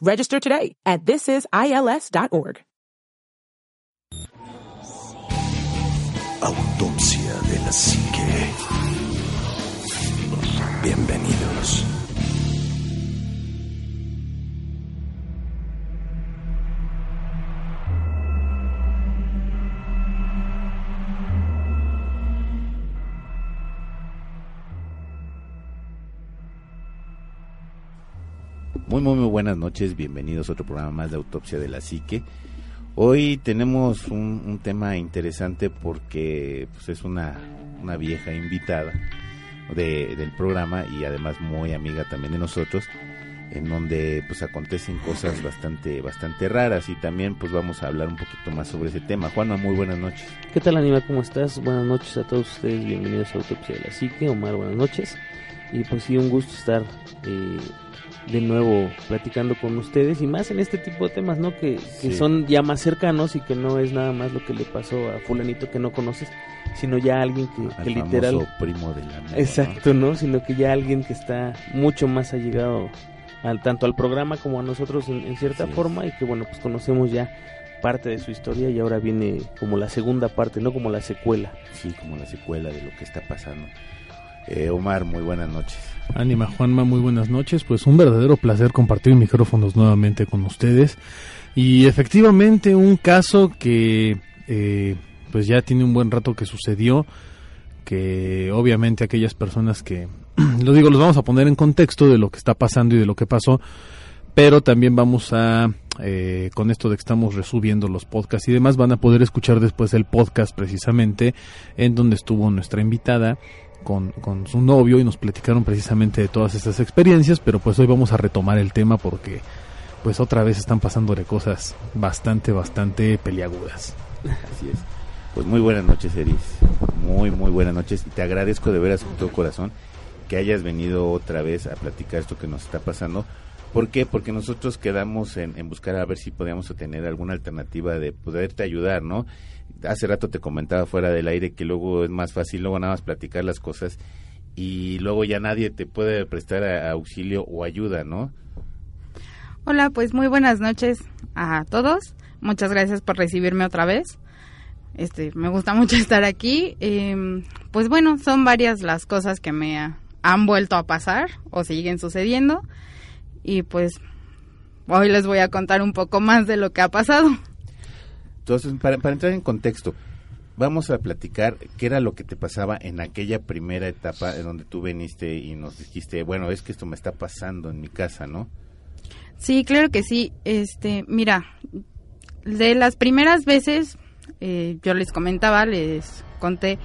Register today at thisisils.org. Autopsia de la Psique. Bienvenidos. Muy, muy, muy buenas noches. Bienvenidos a otro programa más de Autopsia de la Psique. Hoy tenemos un, tema interesante porque pues, es una, una vieja invitada de, del programa y además muy amiga también de nosotros, en donde pues acontecen cosas bastante, bastante raras y también pues vamos a hablar un poquito más sobre ese tema. Juana, muy buenas noches. ¿Qué tal, Anima? ¿Cómo estás? Buenas noches a todos ustedes. Bienvenidos a Autopsia de la Psique. Omar, buenas noches. Y pues sí, un gusto estar eh, de nuevo platicando con ustedes y más en este tipo de temas, ¿no? Que, que Sí. son ya más cercanos y que no es nada más lo que le pasó a fulanito que no conoces, sino ya alguien que, Al que famoso literal... primo del amigo. Exacto, ¿no? Sino que ya alguien que está mucho más allegado al, tanto al programa como a nosotros en, en cierta forma y que bueno, pues conocemos ya parte de su historia y ahora viene como la segunda parte, no como la secuela. Sí, como la secuela de lo que está pasando. Eh, Omar, muy buenas noches. Ánima Juanma, muy buenas noches. Pues un verdadero placer compartir micrófonos nuevamente con ustedes. Y efectivamente un caso que eh, pues ya tiene un buen rato que sucedió, que obviamente aquellas personas que, lo digo, los vamos a poner en contexto de lo que está pasando y de lo que pasó, pero también vamos a, eh, con esto de que estamos resubiendo los podcasts y demás, van a poder escuchar después el podcast precisamente en donde estuvo nuestra invitada con, con su novio y nos platicaron precisamente de todas estas experiencias, pero pues hoy vamos a retomar el tema porque pues otra vez están pasándole cosas bastante, bastante peliagudas. Así es. Pues muy buenas noches, Eris. Muy, muy buenas noches. Y te agradezco de veras con todo corazón que hayas venido otra vez a platicar esto que nos está pasando. ¿Por qué? Porque nosotros quedamos en, en buscar a ver si podíamos tener alguna alternativa de poderte ayudar, ¿no? Hace rato te comentaba fuera del aire que luego es más fácil, luego nada más platicar las cosas y luego ya nadie te puede prestar auxilio o ayuda, ¿no? Hola, pues muy buenas noches a todos. Muchas gracias por recibirme otra vez. Este, me gusta mucho estar aquí. Em, pues bueno, son varias las cosas que me ha- han vuelto a pasar o siguen sucediendo. Y pues hoy les voy a contar un poco más de lo que ha pasado. Entonces, para, para entrar en contexto, vamos a platicar qué era lo que te pasaba en aquella primera etapa en donde tú viniste y nos dijiste, bueno, es que esto me está pasando en mi casa, ¿no? Sí, claro que sí. Este, mira, de las primeras veces, eh, yo les comentaba, les conté,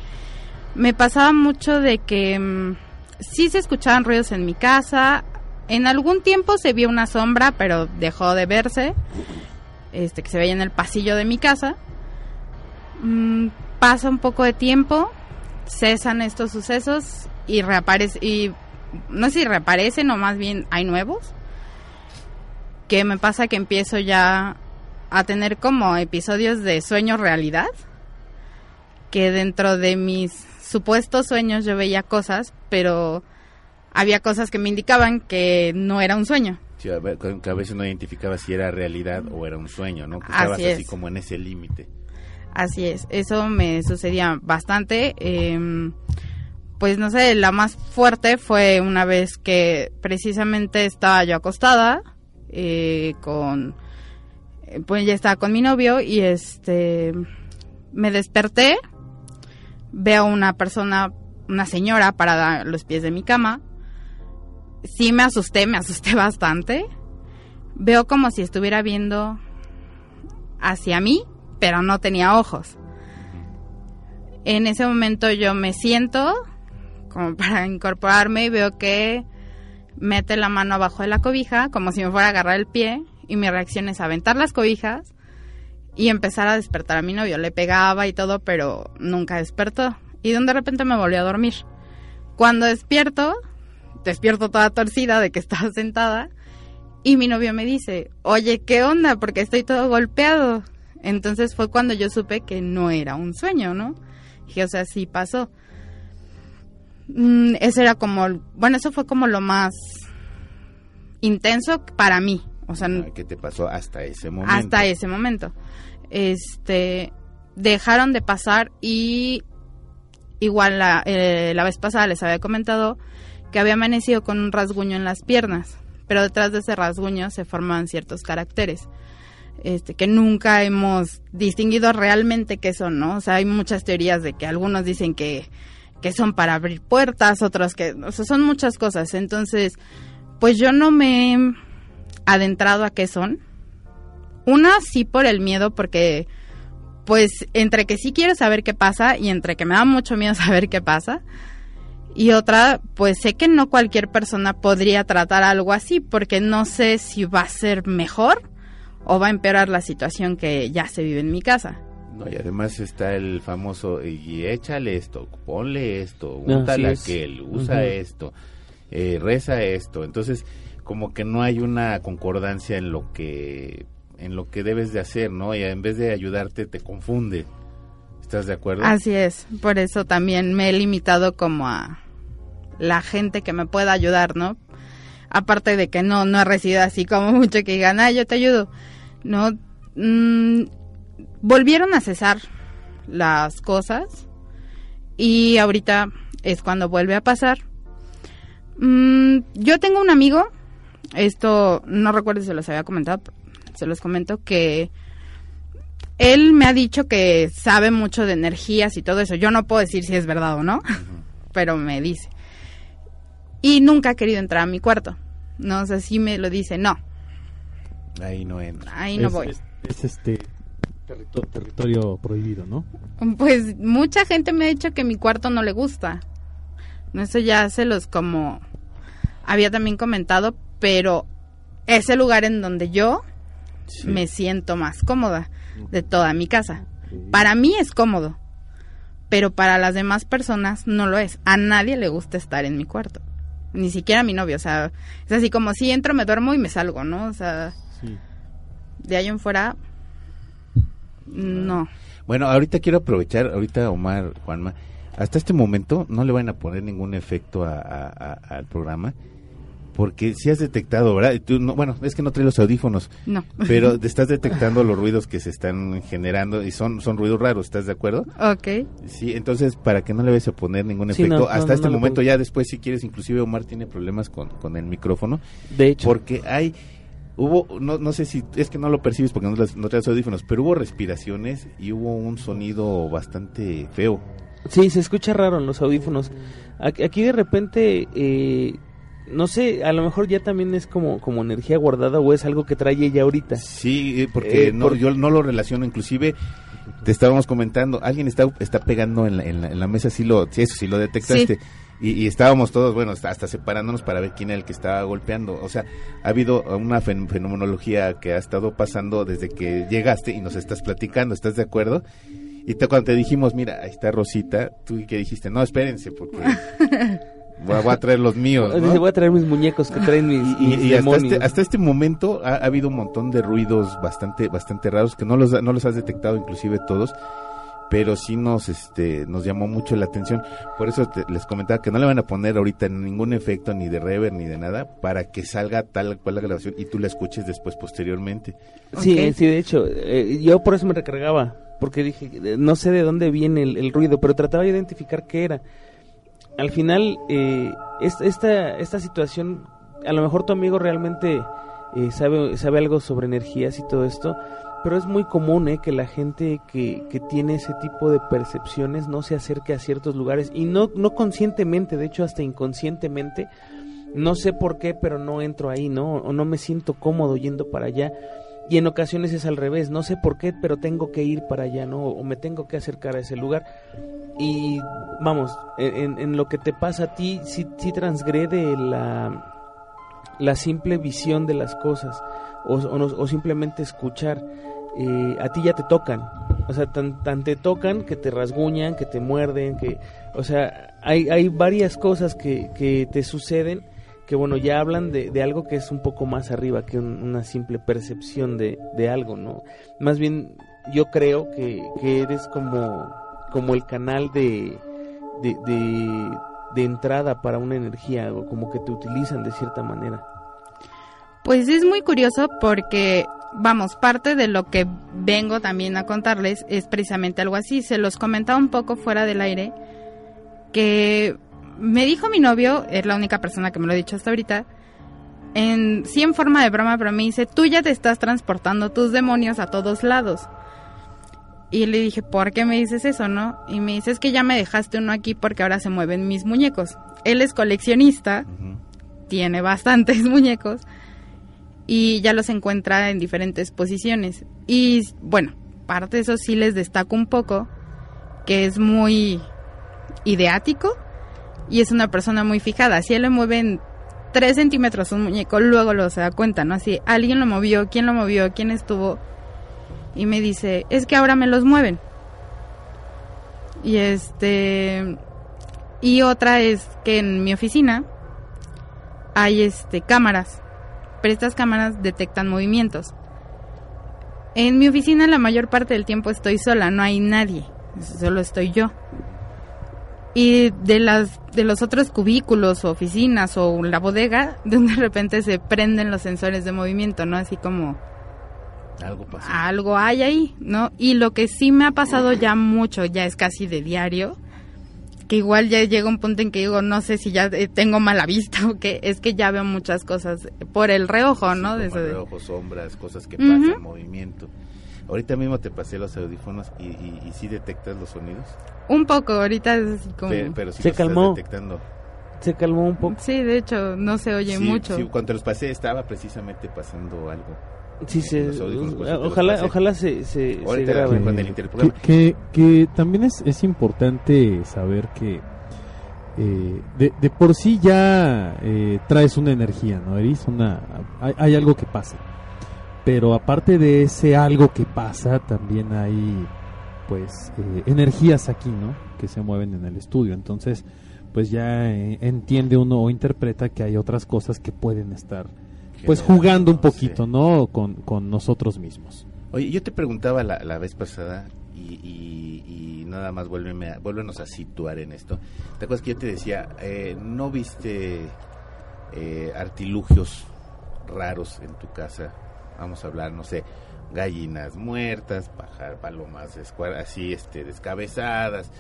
me pasaba mucho de que mm, sí se escuchaban ruidos en mi casa. En algún tiempo se vio una sombra, pero dejó de verse. Este, que se veía en el pasillo de mi casa. Mm, pasa un poco de tiempo, cesan estos sucesos y reaparece y no sé si reaparecen o más bien hay nuevos que me pasa que empiezo ya a tener como episodios de sueño realidad que dentro de mis supuestos sueños yo veía cosas pero había cosas que me indicaban que no era un sueño Sí, a ver, que a veces no identificaba si era realidad o era un sueño, ¿no? Que estabas Así así es. como en ese límite. Así es, eso me sucedía bastante. em, pues no sé, la más fuerte fue una vez que precisamente estaba yo acostada eh, con eh, pues ya estaba con mi novio y este me desperté, veo una persona, una señora parada a los pies de mi cama. Sí me asusté, me asusté bastante. Veo como si estuviera viendo hacia mí, pero no tenía ojos. En ese momento yo me siento como para incorporarme y veo que mete la mano abajo de la cobija como si me fuera a agarrar el pie y mi reacción es aventar las cobijas y empezar a despertar a mi novio. Le pegaba y todo, pero nunca despertó. Y de repente me volvió a dormir. Cuando despierto, despierto toda torcida de que estaba sentada y mi novio me dice, oye, ¿qué onda? Porque estoy todo golpeado. Entonces fue cuando yo supe que no era un sueño, ¿no? Dije, o sea, sí pasó. Mm, ese era como, bueno, eso fue como lo más intenso para mí. O sea, ¿Qué te pasó hasta ese momento? hasta ese momento. Este, dejaron de pasar y igual la, eh, la vez pasada les había comentado que había amanecido con un rasguño en las piernas, pero detrás de ese rasguño se forman ciertos caracteres. Este, que nunca hemos distinguido realmente qué son, ¿no? O sea, hay muchas teorías de que algunos dicen que, que son para abrir puertas, otros que, o sea, son muchas cosas. Entonces, pues yo no me he adentrado a qué son. Una sí por el miedo, porque pues entre que sí quiero saber qué pasa y entre que me da mucho miedo saber qué pasa. Y otra, pues sé que no cualquier persona podría tratar algo así, porque no sé si va a ser mejor o va a empeorar la situación que ya se vive en mi casa. No, y además está el famoso, y échale esto, ponle esto, úntale es. aquel, usa esto, eh, reza esto. Entonces, como que no hay una concordancia en lo que en lo que debes de hacer, ¿no? Y en vez de ayudarte te confunde. ¿Estás de acuerdo? Así es, por eso también me he limitado como a la gente que me pueda ayudar, ¿no? Aparte de que no, no he recibido así como mucho que digan, ah, yo te ayudo, ¿no? Mm, volvieron a cesar las cosas y ahorita es cuando vuelve a pasar. Mm, yo tengo un amigo, esto no recuerdo si se los había comentado, se los comento que él me ha dicho que sabe mucho de energías y todo eso. Yo no puedo decir si es verdad o no, pero me dice. Y nunca ha querido entrar a mi cuarto. No, o sea, sí me lo dice, no, Ahí no entra. ahí no es, voy. Es, es este territorio, territorio prohibido, ¿no? Pues mucha gente me ha dicho que mi cuarto no le gusta. No, Eso ya se los como había también comentado, pero es el lugar en donde yo Sí. me siento más cómoda de toda mi casa. Para mí es cómodo, pero para las demás personas no lo es. A nadie le gusta estar en mi cuarto, ni siquiera mi novio. O sea, es así como si entro, me duermo y me salgo, ¿no? O sea, Sí. de ahí en fuera, no. Bueno, ahorita quiero aprovechar, ahorita Omar, Juanma, hasta este momento no le van a poner ningún efecto a- a- a- al programa, porque si has detectado, ¿verdad? Tú no- bueno, es que no trae los audífonos, No. pero te estás detectando los ruidos que se están generando y son, son ruidos raros, ¿estás de acuerdo? Ok. Sí, entonces para que no le vayas a poner ningún efecto, no, hasta no, este momento ya después si quieres, inclusive Omar tiene problemas con, con el micrófono, De hecho, porque hay, hubo, no, no sé si, es que no lo percibes porque no, no traes audífonos, pero hubo respiraciones y hubo un sonido bastante feo. sí, se escucha raro en los audífonos. Aquí, aquí de repente, eh, no sé, a lo mejor ya también es como, como energía guardada o es algo que trae ella ahorita. Sí, eh, porque Eh, no, por- yo no lo relaciono, inclusive te estábamos comentando, alguien está, está pegando en la, en la, en la mesa, sí lo, sí, eso sí lo detectaste. Y, y estábamos todos, bueno, hasta, hasta separándonos para ver quién era el que estaba golpeando. O sea, ha habido una fen- fenomenología que ha estado pasando desde que llegaste y nos estás platicando, ¿estás de acuerdo? Y te- cuando te dijimos, mira, ahí está Rosita, tú que dijiste, no, espérense, porque voy a, voy a traer los míos. ¿no? Dice, voy a traer mis muñecos que traen mis, Y, mis y hasta, demonios. este, hasta este momento ha, ha habido un montón de ruidos bastante bastante raros que no los no los has detectado inclusive todos pero sí nos este nos llamó mucho la atención por eso te- les comentaba que no le van a poner ahorita ningún efecto ni de reverb ni de nada para que salga tal cual la grabación y tú la escuches después posteriormente Sí, sí, de hecho, eh, yo por eso me recargaba, porque dije, no sé de dónde viene el, el ruido, pero trataba de identificar qué era. Al final, eh, es- esta, esta situación, a lo mejor tu amigo realmente eh, sabe, sabe algo sobre energías y todo esto, pero es muy común ¿eh? que la gente que, que tiene ese tipo de percepciones no se acerque a ciertos lugares y no, no conscientemente, de hecho hasta inconscientemente, no sé por qué, pero no entro ahí, ¿no? O no me siento cómodo yendo para allá. Y en ocasiones es al revés, no sé por qué, pero tengo que ir para allá, ¿no? O me tengo que acercar a ese lugar. Y vamos, en, lo que te pasa a ti, sí, sí transgrede la, la simple visión de las cosas o, o simplemente escuchar. Eh, a ti ya te tocan, o sea, tan, tan te tocan que te rasguñan, que te muerden, que, o sea, hay, hay varias cosas que, que te suceden que, bueno, ya hablan de, de algo que es un poco más arriba que un- una simple percepción de, de algo, ¿no? Más bien, yo creo que, que eres como, como el canal de, de, de, de entrada para una energía, o como que te utilizan de cierta manera. Pues es muy curioso porque, vamos, parte de lo que vengo también a contarles es precisamente algo así. Se los comentaba un poco fuera del aire que me dijo mi novio, es la única persona que me lo ha dicho hasta ahorita, en, sí en forma de broma, pero me dice, tú ya te estás transportando tus demonios a todos lados. Y le dije, ¿por qué me dices eso, no? Y me dice, es que ya me dejaste uno aquí porque ahora se mueven mis muñecos. Él es coleccionista, tiene bastantes muñecos y ya los encuentra en diferentes posiciones. Y bueno, parte de eso sí les destaco un poco, que es muy ideático y es una persona muy fijada. Si él le mueven 3 centímetros un muñeco, luego lo se da cuenta, ¿no? Así, alguien lo movió, quién lo movió, quién estuvo. Y me dice, es que ahora me los mueven. Y este... Y otra es que en mi oficina hay este cámaras, pero estas cámaras detectan movimientos. En mi oficina la mayor parte del tiempo estoy sola, no hay nadie, solo estoy yo. Y de las de los otros cubículos o oficinas o la bodega, de de repente se prenden los sensores de movimiento, ¿no? Así como Algo pasó. algo hay ahí, ¿no? Y lo que sí me ha pasado ya mucho, ya es casi de diario, que igual ya llega un punto en que digo, no sé si ya eh, tengo mala vista o qué, es que ya veo muchas cosas por el reojo, ¿no? De Como eso de- reojos, sombras, cosas que pasan, movimiento. Ahorita mismo te pasé los audífonos y, y, y sí detectas los sonidos. Un poco, ahorita es así como... Pe- pero sí Se los estás calmó. detectando. Se calmó un poco. Sí, de hecho, no se oye Sí, mucho. sí, cuando los pasé estaba precisamente pasando algo. Sí, se, ojalá, ojalá se, se, se Ahorita grabe. con el que, que, que también es, es importante saber que eh, de, de por sí ya eh, traes una energía, ¿no, Eris? Una, hay, hay algo que pasa. Pero aparte de ese algo que pasa, también hay pues eh, energías aquí, ¿no? Que se mueven en el estudio. Entonces, pues ya eh, entiende uno o interpreta que hay otras cosas que pueden estar pues jugando un poquito, ¿no? Con, con nosotros mismos. Oye, yo te preguntaba la, la vez pasada y, y- y nada más vuélveme a, vuélvenos a situar en esto. ¿Te acuerdas que yo te decía, eh, no viste eh, artilugios raros en tu casa? Vamos a hablar, no sé, gallinas muertas, pajar, palomas así este, descabezadas,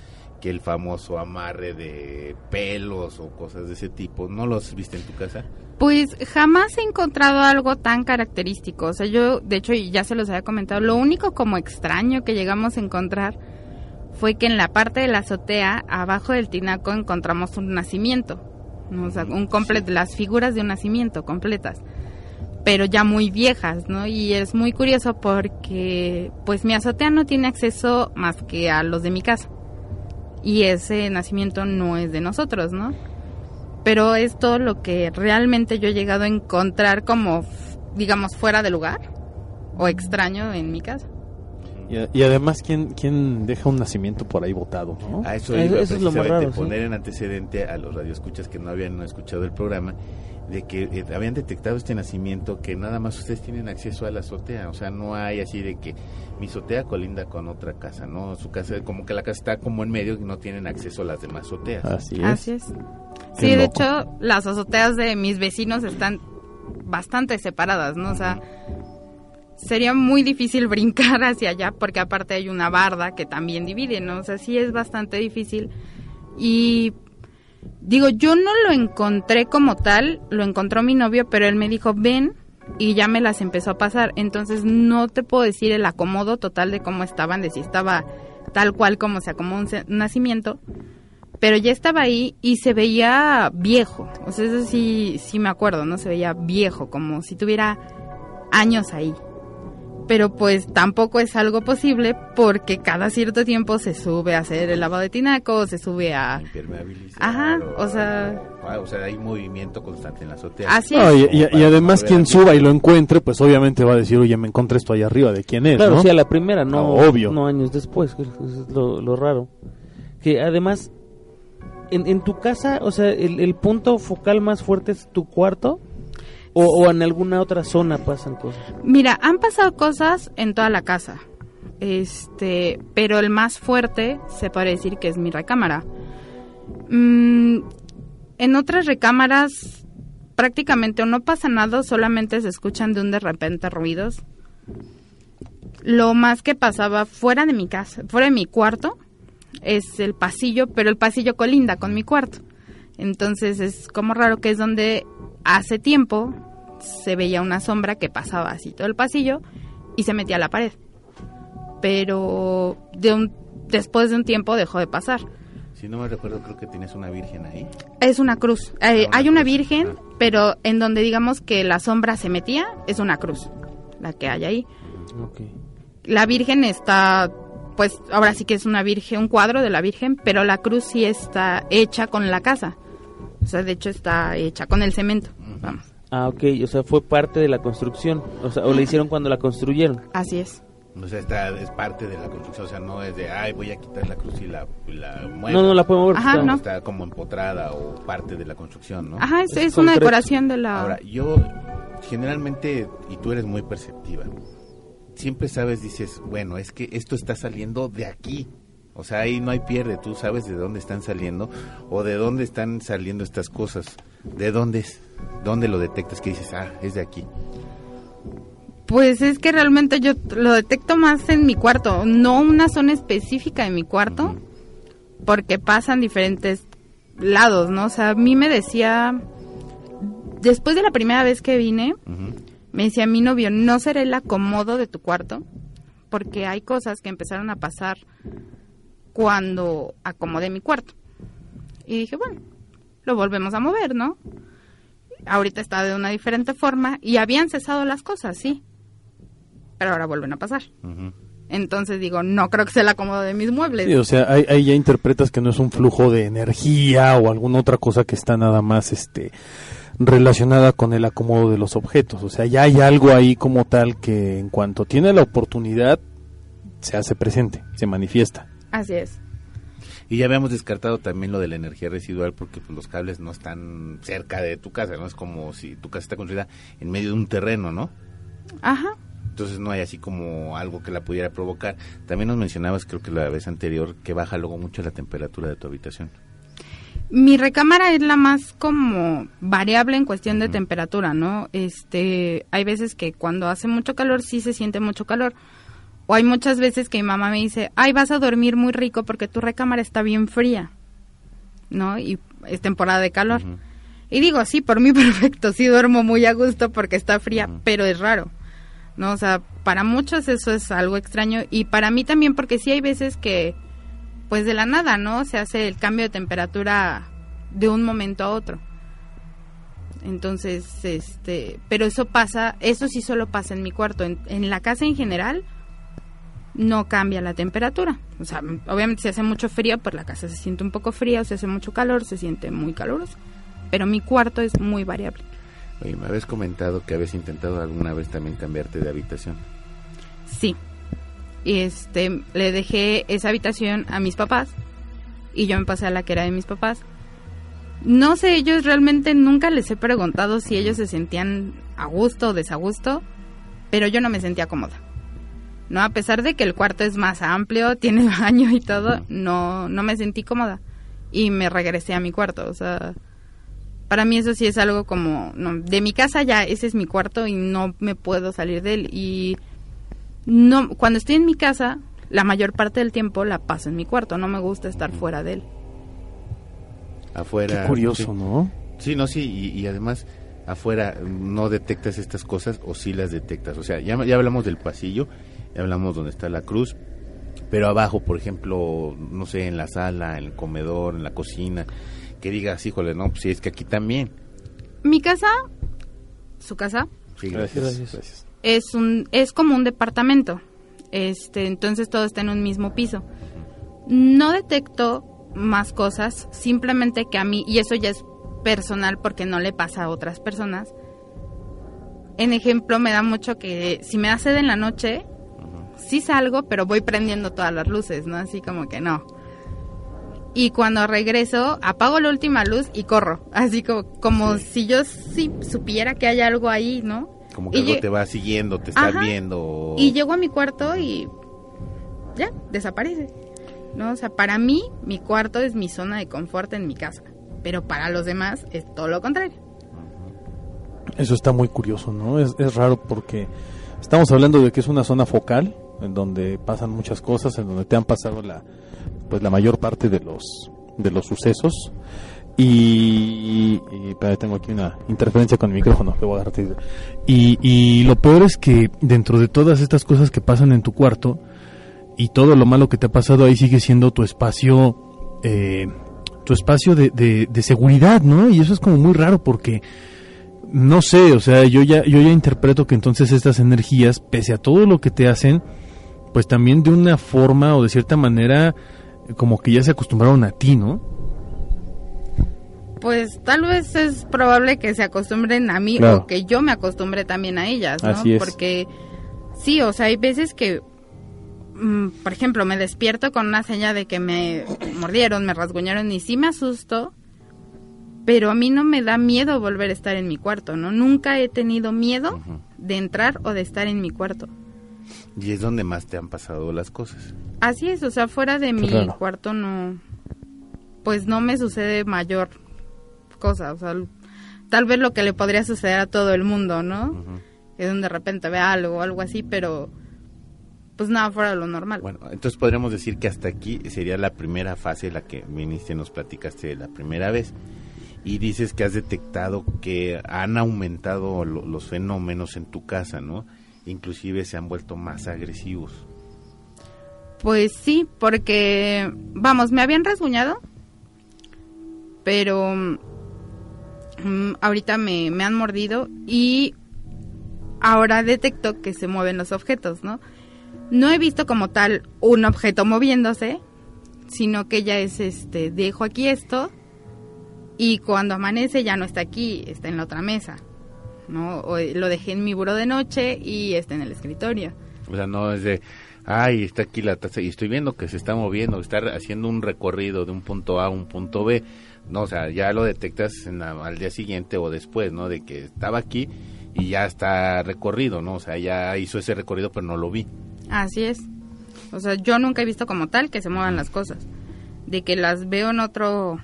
que el famoso amarre de pelos o cosas de ese tipo. ¿No los viste en tu casa? Pues jamás he encontrado algo tan característico. O sea, yo, de hecho, ya se los había comentado, lo único como extraño que llegamos a encontrar fue que en la parte de la azotea, abajo del tinaco, encontramos un nacimiento. ¿no? O sea, un completo, las figuras de un nacimiento completas. Pero ya muy viejas, ¿no? Y es muy curioso porque, pues mi azotea no tiene acceso más que a los de mi casa. Y ese nacimiento no es de nosotros, ¿no? pero es todo lo que realmente yo he llegado a encontrar como, digamos, fuera de lugar o extraño en mi casa. Y, y además, ¿quién, ¿quién deja un nacimiento por ahí botado, no? A eso, iba eso es lo más precisamente, raro, sí. poner en antecedente a los radioescuchas que no habían escuchado el programa de que eh, habían detectado este nacimiento que nada más ustedes tienen acceso a la azotea, o sea, no hay así de que mi azotea colinda con otra casa, ¿no? Su casa, como que la casa está como en medio y no tienen acceso a las demás azoteas. Así es. Así es. Sí, de hecho, las azoteas de mis vecinos están bastante separadas, ¿no? O sea, sería muy difícil brincar hacia allá porque aparte hay una barda que también divide, ¿no? O sea, sí es bastante difícil. Y digo, yo no lo encontré como tal, lo encontró mi novio, pero él me dijo, ven, y ya me las empezó a pasar. Entonces no te puedo decir el acomodo total de cómo estaban, de si estaba tal cual como se acomodó un, nacimiento, pero ya estaba ahí y se veía viejo. O sea, eso sí, sí me acuerdo, ¿no? Se veía viejo, como si tuviera años ahí. Pero pues tampoco es algo posible porque cada cierto tiempo se sube a hacer el lavado de tinaco, se sube a... Impermeabilizar. Ajá, o sea- Ah, o sea, hay movimiento constante en la azotea. Así No, es. y, y- y para además quien suba y lo encuentre, pues obviamente va a decir, oye, me encontré esto allá arriba, ¿de quién es? Claro, ¿no? sí, a la primera, no, Ah, obvio. no años después, es lo, lo raro. Que además, en, en tu casa, o sea, el, el punto focal más fuerte es tu cuarto, o, en alguna otra zona pasan cosas. Mira, han pasado cosas en toda la casa. Este, pero el más fuerte se puede decir que es mi recámara. Mm, en otras recámaras prácticamente no pasa nada, solamente se escuchan de un de repente ruidos. Lo más que pasaba fuera de mi casa, fuera de mi cuarto, es el pasillo, pero el pasillo colinda con mi cuarto. Entonces es como raro que es donde hace tiempo se veía una sombra que pasaba así todo el pasillo y se metía a la pared. Pero de un, después de un tiempo dejó de pasar. Si no me recuerdo, creo que tienes una virgen ahí. Es una cruz. Eh, una hay una cruz, virgen, ah. pero en donde digamos que la sombra se metía, es una cruz, la que hay ahí. La virgen está, pues ahora sí que es una virgen, un cuadro de la virgen, pero la cruz sí está hecha con la casa. O sea, de hecho está hecha con el cemento. Vamos, Ah, ok, o sea, fue parte de la construcción, o sea, o la hicieron cuando la construyeron. así es. O sea, está, es parte de la construcción. O sea, no es de, ay, voy a quitar la cruz y la, la muevo. No, no la podemos ver. Ajá, está- no. Está como empotrada o parte de la construcción, ¿no? Ajá, es, Es es una decoración de la... Ahora, yo generalmente, y tú eres muy perceptiva, siempre sabes, dices, bueno, es que esto está saliendo de aquí. O sea, ahí no hay pierde, tú sabes de dónde están saliendo o de dónde están saliendo estas cosas. ¿De dónde es? ¿Dónde lo detectas que dices, ah, es de aquí? Pues es que realmente yo lo detecto más en mi cuarto, no una zona específica de mi cuarto, porque pasan diferentes lados, ¿no? O sea, a mí me decía, después de la primera vez que vine, me decía mi novio, no será el acomodo de tu cuarto, porque hay cosas que empezaron a pasar cuando acomodé mi cuarto. Y dije, bueno, lo volvemos a mover, ¿no? Ahorita está de una diferente forma y habían cesado las cosas, sí. Pero ahora vuelven a pasar. Entonces digo, no creo que sea el acomodo de mis muebles. Sí, o sea, ahí, ahí ya interpretas que no es un flujo de energía o alguna otra cosa que está nada más este relacionada con el acomodo de los objetos. O sea, ya hay algo ahí como tal que en cuanto tiene la oportunidad se hace presente, se manifiesta. Así es. Y ya habíamos descartado también lo de la energía residual porque pues, los cables no están cerca de tu casa, ¿no? Es como si tu casa está construida en medio de un terreno, ¿no? Ajá. Entonces no hay así como algo que la pudiera provocar. También nos mencionabas, creo que la vez anterior, que baja luego mucho la temperatura de tu habitación. Mi recámara es la más como variable en cuestión de temperatura, ¿no? Este, hay veces que cuando hace mucho calor sí se siente mucho calor. O hay muchas veces que mi mamá me dice, ay, vas a dormir muy rico porque tu recámara está bien fría, ¿no? Y es temporada de calor. Y digo, sí, por mí perfecto, sí duermo muy a gusto porque está fría, pero es raro, ¿no? O sea, para muchos eso es algo extraño y para mí también porque sí hay veces que, pues de la nada, ¿no? Se hace el cambio de temperatura de un momento a otro. Entonces, este, pero eso pasa, eso sí solo pasa en mi cuarto. En, en la casa en general no cambia la temperatura. O sea, obviamente si hace mucho frío, pues la casa se siente un poco fría, o si hace mucho calor, se siente muy caluroso. Pero mi cuarto es muy variable. Oye, me habías comentado que habías intentado alguna vez también cambiarte de habitación. Sí. Y este, le dejé esa habitación a mis papás y yo me pasé a la que era de mis papás. No sé, ellos realmente nunca les he preguntado si ellos se sentían a gusto o desagusto, pero yo no me sentía cómoda. No, a pesar de que el cuarto es más amplio, tiene baño y todo, no, no me sentí cómoda. Y me regresé a mi cuarto, o sea, para mí eso sí es algo como, no, de mi casa ya, ese es mi cuarto y no me puedo salir de él. Y no, cuando estoy en mi casa, la mayor parte del tiempo la paso en mi cuarto, no me gusta estar fuera de él. Afuera. Qué curioso, sí. ¿no? Sí, no, sí, y, y además afuera no detectas estas cosas o sí las detectas. O sea, ya, ya hablamos del pasillo, ya hablamos donde está la cruz, pero abajo, por ejemplo, no sé, en la sala, en el comedor, en la cocina, que digas, híjole, no, pues sí, es que aquí también. Mi casa, su casa, Sí, Gracias. gracias. Gracias. es un es como un departamento. Este, entonces todo está en un mismo piso. No detecto más cosas, simplemente que a mí y eso ya es personal porque no le pasa a otras personas. En ejemplo, me da mucho que si me da sed en la noche, sí salgo, pero voy prendiendo todas las luces, ¿no? Así como que no. Y cuando regreso, apago la última luz y corro. Así como, como si yo sí supiera que hay algo ahí, ¿no? Como que Y algo te va siguiendo, te está Ajá. viendo. Y llego a mi cuarto y ya, desaparece. ¿No? O sea, para mí, mi cuarto es mi zona de confort en mi casa. Pero para los demás es todo lo contrario. Eso está muy curioso, ¿no? Es, es raro porque estamos hablando de que es una zona focal en donde pasan muchas cosas, en donde te han pasado la pues la mayor parte de los de los sucesos y, y espera, tengo aquí una interferencia con el micrófono que voy a agarrar y, y lo peor es que dentro de todas estas cosas que pasan en tu cuarto y todo lo malo que te ha pasado ahí sigue siendo tu espacio eh, tu espacio de, de, de seguridad, ¿no? Y eso es como muy raro porque no sé, o sea, yo ya, yo ya interpreto que entonces estas energías, pese a todo lo que te hacen, pues también de una forma o de cierta manera, como que ya se acostumbraron a ti, ¿no? Pues tal vez es probable que se acostumbren a mí Claro. o que yo me acostumbre también a ellas, ¿no? Así es. Porque sí, o sea, hay veces que, mm, por ejemplo, me despierto con una señal de que me mordieron, me rasguñaron y sí me asusto, pero a mí no me da miedo volver a estar en mi cuarto, ¿no? Nunca he tenido miedo de entrar o de estar en mi cuarto. Y es donde más te han pasado las cosas. Así es, o sea, fuera de mi raro. cuarto no, pues no me sucede mayor cosa, o sea, tal vez lo que le podría suceder a todo el mundo, ¿no? Es donde de repente ve algo o algo así, pero pues nada fuera de lo normal. Bueno, entonces podríamos decir que hasta aquí sería la primera fase, la que viniste y nos platicaste la primera vez. Y dices que has detectado que han aumentado lo- los fenómenos en tu casa, ¿no? Inclusive se han vuelto más agresivos. Pues sí, porque, vamos, me habían rasguñado, pero mm, ahorita me, me han mordido y ahora detecto que se mueven los objetos, ¿no? No he visto como tal un objeto moviéndose, sino que ya es este, dejo aquí esto y cuando amanece ya no está aquí, está en la otra mesa, ¿no? O lo dejé en mi buró de noche y está en el escritorio. O sea, no es de, ay, está aquí la taza y estoy viendo que se está moviendo, está haciendo un recorrido de un punto A a un punto B. No, o sea, ya lo detectas en la- al día siguiente o después, ¿no? De que estaba aquí y ya está recorrido, ¿no? O sea, ya hizo ese recorrido, pero no lo vi. Así es. O sea, yo nunca he visto como tal que se muevan las cosas. De que las veo en otro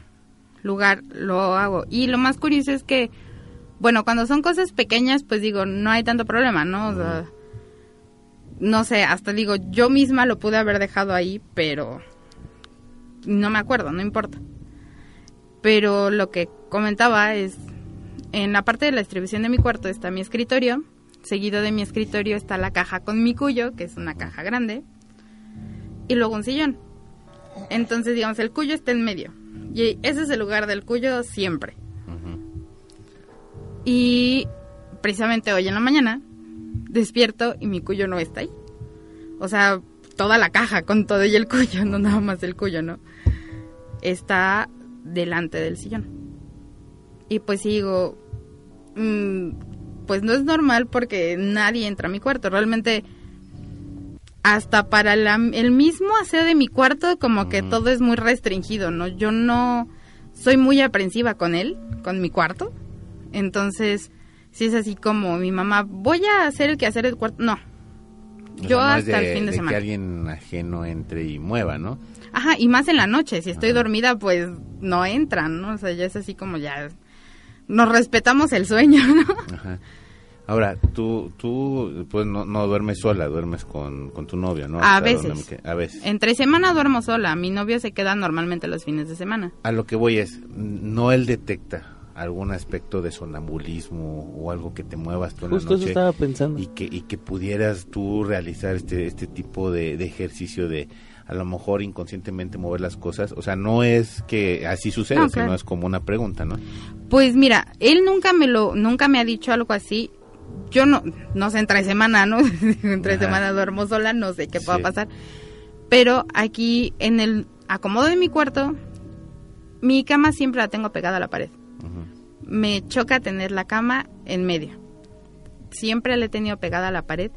lugar, lo hago. Y lo más curioso es que, bueno, cuando son cosas pequeñas, pues digo, no hay tanto problema, ¿no? O sea, no sé, hasta digo, yo misma lo pude haber dejado ahí, pero no me acuerdo, no importa. Pero lo que comentaba es, en la parte de la distribución de mi cuarto está mi escritorio, seguido de mi escritorio está la caja con mi cuyo, que es una caja grande, y luego un sillón. Entonces, digamos, el cuyo está en medio. Y ese es el lugar del cuyo siempre. Y precisamente hoy en la mañana despierto y mi cuyo no está ahí. O sea, toda la caja con todo y el cuyo, no nada más el cuyo, ¿no? Está delante del sillón. Y pues digo, mm, pues no es normal porque nadie entra a mi cuarto. Realmente, hasta para la- el mismo aseo de mi cuarto, como que todo es muy restringido, ¿no? Yo no soy muy aprensiva con él, con mi cuarto. Entonces, si es así como mi mamá, voy a hacer el que hacer el cuarto. No. O Yo sea, no es hasta el fin de que semana. alguien ajeno entre y mueva, ¿no? Ajá, y más en la noche. Si estoy Ajá. dormida, pues no entran, ¿no? O sea, ya es así como ya. Nos respetamos el sueño, ¿no? Ajá. Ahora, tú, tú pues no, no duermes sola, duermes con, con tu novio, ¿no? A veces. que- A veces. Entre semana duermo sola. Mi novio se queda normalmente los fines de semana. A lo que voy es, no él detecta algún aspecto de sonambulismo o algo que te muevas tú en la Justo eso noche estaba pensando. y que, y que pudieras tú realizar este, este tipo de, de ejercicio de a lo mejor inconscientemente mover las cosas. O sea, no es que así suceda, No, claro. sino es como una pregunta, ¿no? Pues mira, él nunca me lo, nunca me ha dicho algo así. Yo no, no sé, entre semana, ¿no? entre Ajá. semana duermo sola, no sé qué pueda pasar. Pero aquí en el acomodo de mi cuarto, mi cama siempre la tengo pegada a la pared. Me choca tener la cama en medio. Siempre la he tenido pegada a la pared.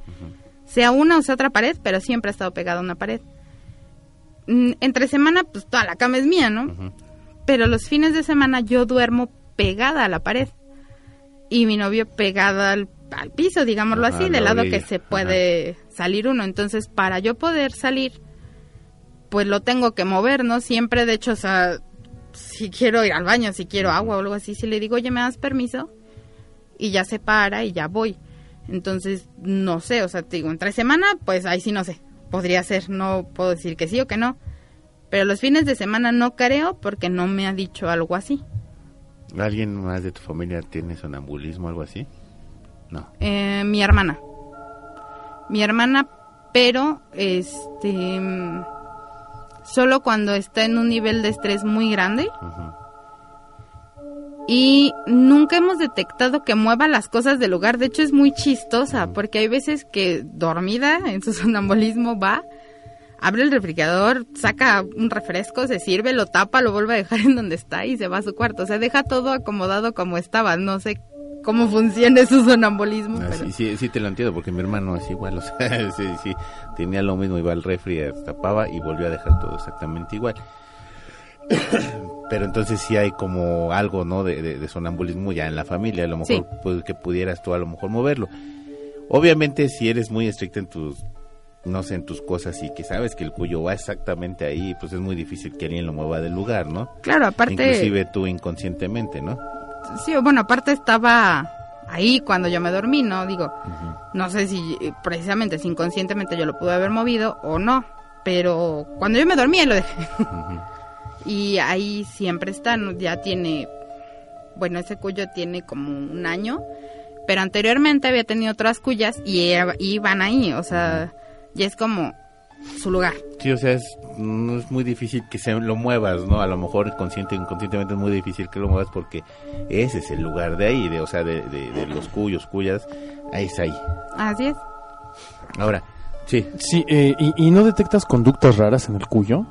Sea una o sea otra pared, pero siempre ha estado pegada a una pared. Mm, Entre semana, pues toda la cama es mía, ¿no? Pero los fines de semana yo duermo pegada a la pared y mi novio pegada al, al piso, digámoslo así, del lado orilla. que se puede salir uno. Entonces, para yo poder salir, pues lo tengo que mover, ¿no? Siempre, de hecho, o sea, si quiero ir al baño, si quiero agua o algo así, si le digo, oye, ¿me das permiso? Y ya se para y ya voy. Entonces, no sé, o sea, te digo, entre semana, pues ahí sí no sé. Podría ser, no puedo decir que sí o que no. Pero los fines de semana no creo porque no me ha dicho algo así. ¿Alguien más de tu familia tiene sonambulismo o algo así? No. Eh, mi hermana. Mi hermana, pero este solo cuando está en un nivel de estrés muy grande y nunca hemos detectado que mueva las cosas del lugar. De hecho es muy chistosa porque hay veces que dormida en su sonambulismo va, abre el refrigerador, saca un refresco, se sirve, lo tapa, lo vuelve a dejar en donde está y se va a su cuarto. O sea, deja todo acomodado como estaba. No sé cómo funciona su sonambulismo. Ah, pero... sí, sí, sí te lo entiendo, porque mi hermano es igual, o sea, sí, sí, tenía lo mismo, iba al refri, tapaba y volvió a dejar todo exactamente igual. Pero entonces sí hay como algo, ¿no? De, de- de sonambulismo ya en la familia, a lo mejor Sí. pues, que pudieras tú a lo mejor moverlo. Obviamente si eres muy estricta en tus, no sé, en tus cosas y que sabes que el cuyo va exactamente ahí, pues es muy difícil que alguien lo mueva del lugar, ¿no? Claro, aparte... Inclusive tú inconscientemente, ¿no? Sí, bueno, aparte estaba ahí cuando yo me dormí, ¿no? Digo, no sé si eh, precisamente, si inconscientemente yo lo pude haber movido o no, pero cuando yo me dormí lo dejé. y ahí siempre está, ¿no? ya tiene, bueno, ese cuyo tiene como un año, pero anteriormente había tenido otras cuyas y iban ahí, o sea, ya es como su lugar. Sí, o sea, es, no es muy difícil que se lo muevas, ¿no? A lo mejor consciente inconscientemente es muy difícil que lo muevas porque ese es el lugar de ahí, de, o sea, de, de- de los cuyos, cuyas, ahí es ahí. Así es. Ahora, sí, Sí, eh, y, y no detectas conductas raras en el cuyo?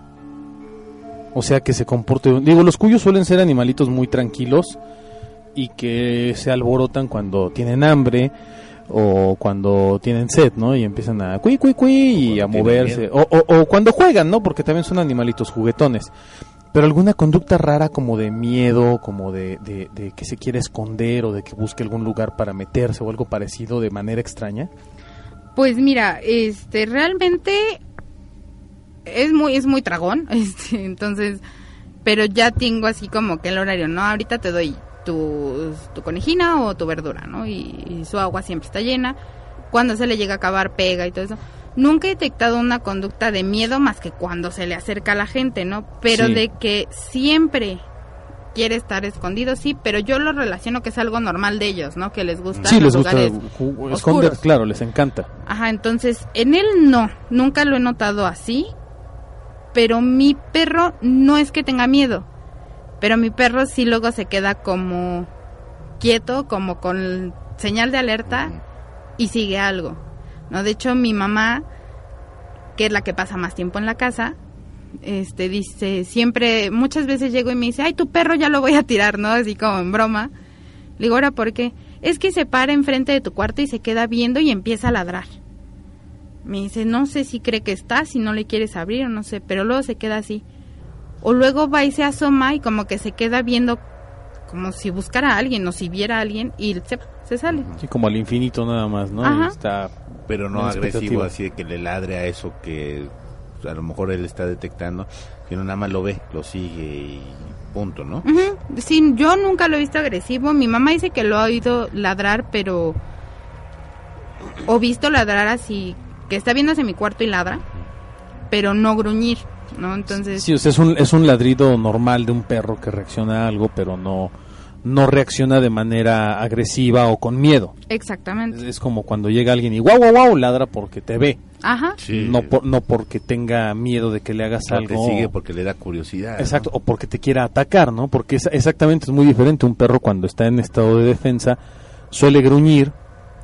O sea, que se comporte... Digo, los cuyos suelen ser animalitos muy tranquilos y que se alborotan cuando tienen hambre o cuando tienen sed, ¿no? Y empiezan a cui, cui, cui y a moverse. O, o- o cuando juegan, ¿no? Porque también son animalitos juguetones. Pero alguna conducta rara como de miedo, como de, de- de que se quiere esconder o de que busque algún lugar para meterse o algo parecido de manera extraña. Pues mira, este realmente es muy es muy tragón, este, entonces, pero ya tengo así como que el horario, ¿no? Ahorita te doy tu, tu conejina o tu verdura, ¿no? Y, y su agua siempre está llena. Cuando se le llega a acabar pega y todo eso. Nunca he detectado una conducta de miedo más que cuando se le acerca a la gente, ¿no? Pero Sí. de que siempre quiere estar escondido, sí, pero yo lo relaciono que es algo normal de ellos, ¿no? Que les gusta Sí, los les gusta lugares esconder, claro, les encanta. Ajá, entonces en él no, nunca lo he notado así, pero mi perro no es que tenga miedo, pero mi perro sí luego se queda como quieto, como con señal de alerta y sigue algo. No, de hecho mi mamá, que es la que pasa más tiempo en la casa, este dice, siempre muchas veces llego y me dice, "Ay, tu perro ya lo voy a tirar", ¿no? Así como en broma. Le digo, "¿Ahora por qué?" Es que se para enfrente de tu cuarto y se queda viendo y empieza a ladrar. Me dice, no sé si cree que está, si no le quieres abrir o no sé, pero luego se queda así. O luego va y se asoma y como que se queda viendo como si buscara a alguien o si viera a alguien y se, se sale. Sí, como al infinito nada más, ¿no? Ajá. Está pero no agresivo, así de que le ladre a eso que a lo mejor él está detectando, sino nada más lo ve, lo sigue y punto, ¿no? Sí, yo nunca lo he visto agresivo. Mi mamá dice que lo ha oído ladrar, pero... O visto ladrar así, que está viendo hacia mi cuarto y ladra, pero no gruñir, ¿no? Entonces... Sí, o sea, es un, es un ladrido normal de un perro que reacciona a algo, pero no, no reacciona de manera agresiva o con miedo. Exactamente. Es, es como cuando llega alguien y guau, guau, guau, ladra porque te ve, Ajá. Sí. no, por- no porque tenga miedo de que le hagas O te algo. sigue porque le da curiosidad. ¿no? Exacto, o porque te quiera atacar, ¿no? Porque es, exactamente es muy diferente. Un perro cuando está en estado de defensa suele gruñir,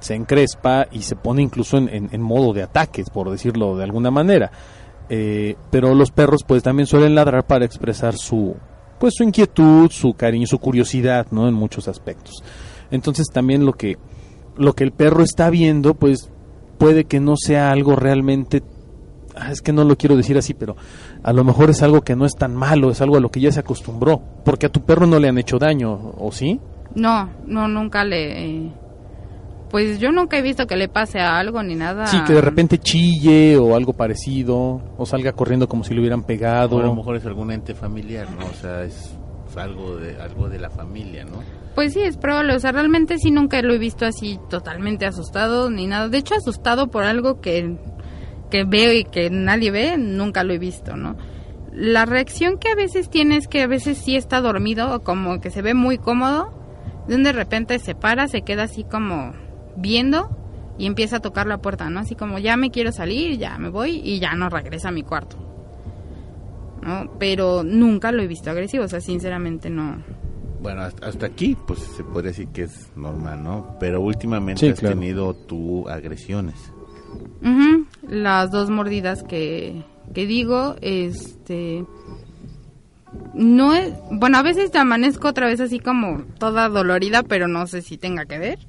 se encrespa y se pone incluso en, en- en modo de ataques, por decirlo de alguna manera. Eh, pero los perros pues también suelen ladrar para expresar su pues su inquietud, su cariño, su curiosidad, ¿no? En muchos aspectos. Entonces también lo que lo que el perro está viendo pues puede que no sea algo realmente ah, es que no lo quiero decir así, pero a lo mejor es algo que no es tan malo, es algo a lo que ya se acostumbró, porque a tu perro no le han hecho daño, ¿o sí? No, no, nunca le... Pues yo nunca he visto que le pase algo ni nada. Sí, que de repente chille o algo parecido, o salga corriendo como si le hubieran pegado. O a lo mejor es algún ente familiar, ¿no? O sea, es algo de, algo de la familia, ¿no? Pues sí, es probable. O sea, realmente sí nunca lo he visto así totalmente asustado ni nada. De hecho, asustado por algo que, que veo y que nadie ve, nunca lo he visto, ¿no? La reacción que a veces tiene es que a veces sí está dormido o como que se ve muy cómodo. De repente se para, se queda así como viendo y empieza a tocar la puerta, ¿no? Así como ya me quiero salir, ya me voy y ya no regresa a mi cuarto. ¿No? Pero nunca lo he visto agresivo, o sea, sinceramente no. Bueno, hasta, hasta aquí, pues se podría decir que es normal, ¿no? Pero últimamente Sí, has claro. tenido tú agresiones. Ujú, Las dos mordidas que, que digo, este... No es... Bueno, a veces te amanezco otra vez así como toda dolorida, pero no sé si tenga que ver.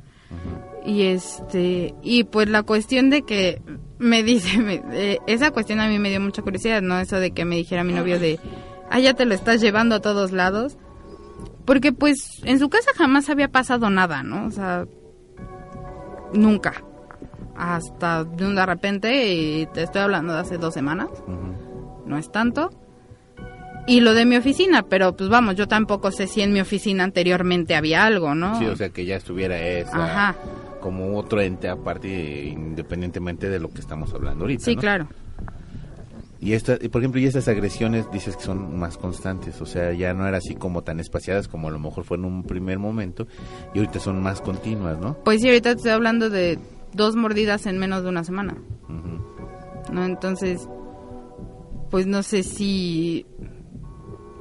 Y este... Y pues la cuestión de que me dice... me- eh, esa cuestión a mí me dio mucha curiosidad, ¿no? Eso de que me dijera mi novio de... Ah, ya te lo estás llevando a todos lados. Porque pues en su casa jamás había pasado nada, ¿no? O sea... Nunca hasta de un de repente, y te estoy hablando de hace dos semanas, no es tanto. Y lo de mi oficina, pero pues vamos, yo tampoco sé si en mi oficina anteriormente había algo, ¿no? Sí, o sea, que ya estuviera esa Ajá. Como otro ente aparte, independientemente de lo que estamos hablando ahorita. Sí, ¿no? claro. Y esta, por ejemplo, y estas agresiones dices que son más constantes, o sea, ya no era así como tan espaciadas como a lo mejor fue en un primer momento, y ahorita son más continuas, ¿no? Pues sí, ahorita te estoy hablando de dos mordidas en menos de una semana. ¿no? Entonces, pues no sé si...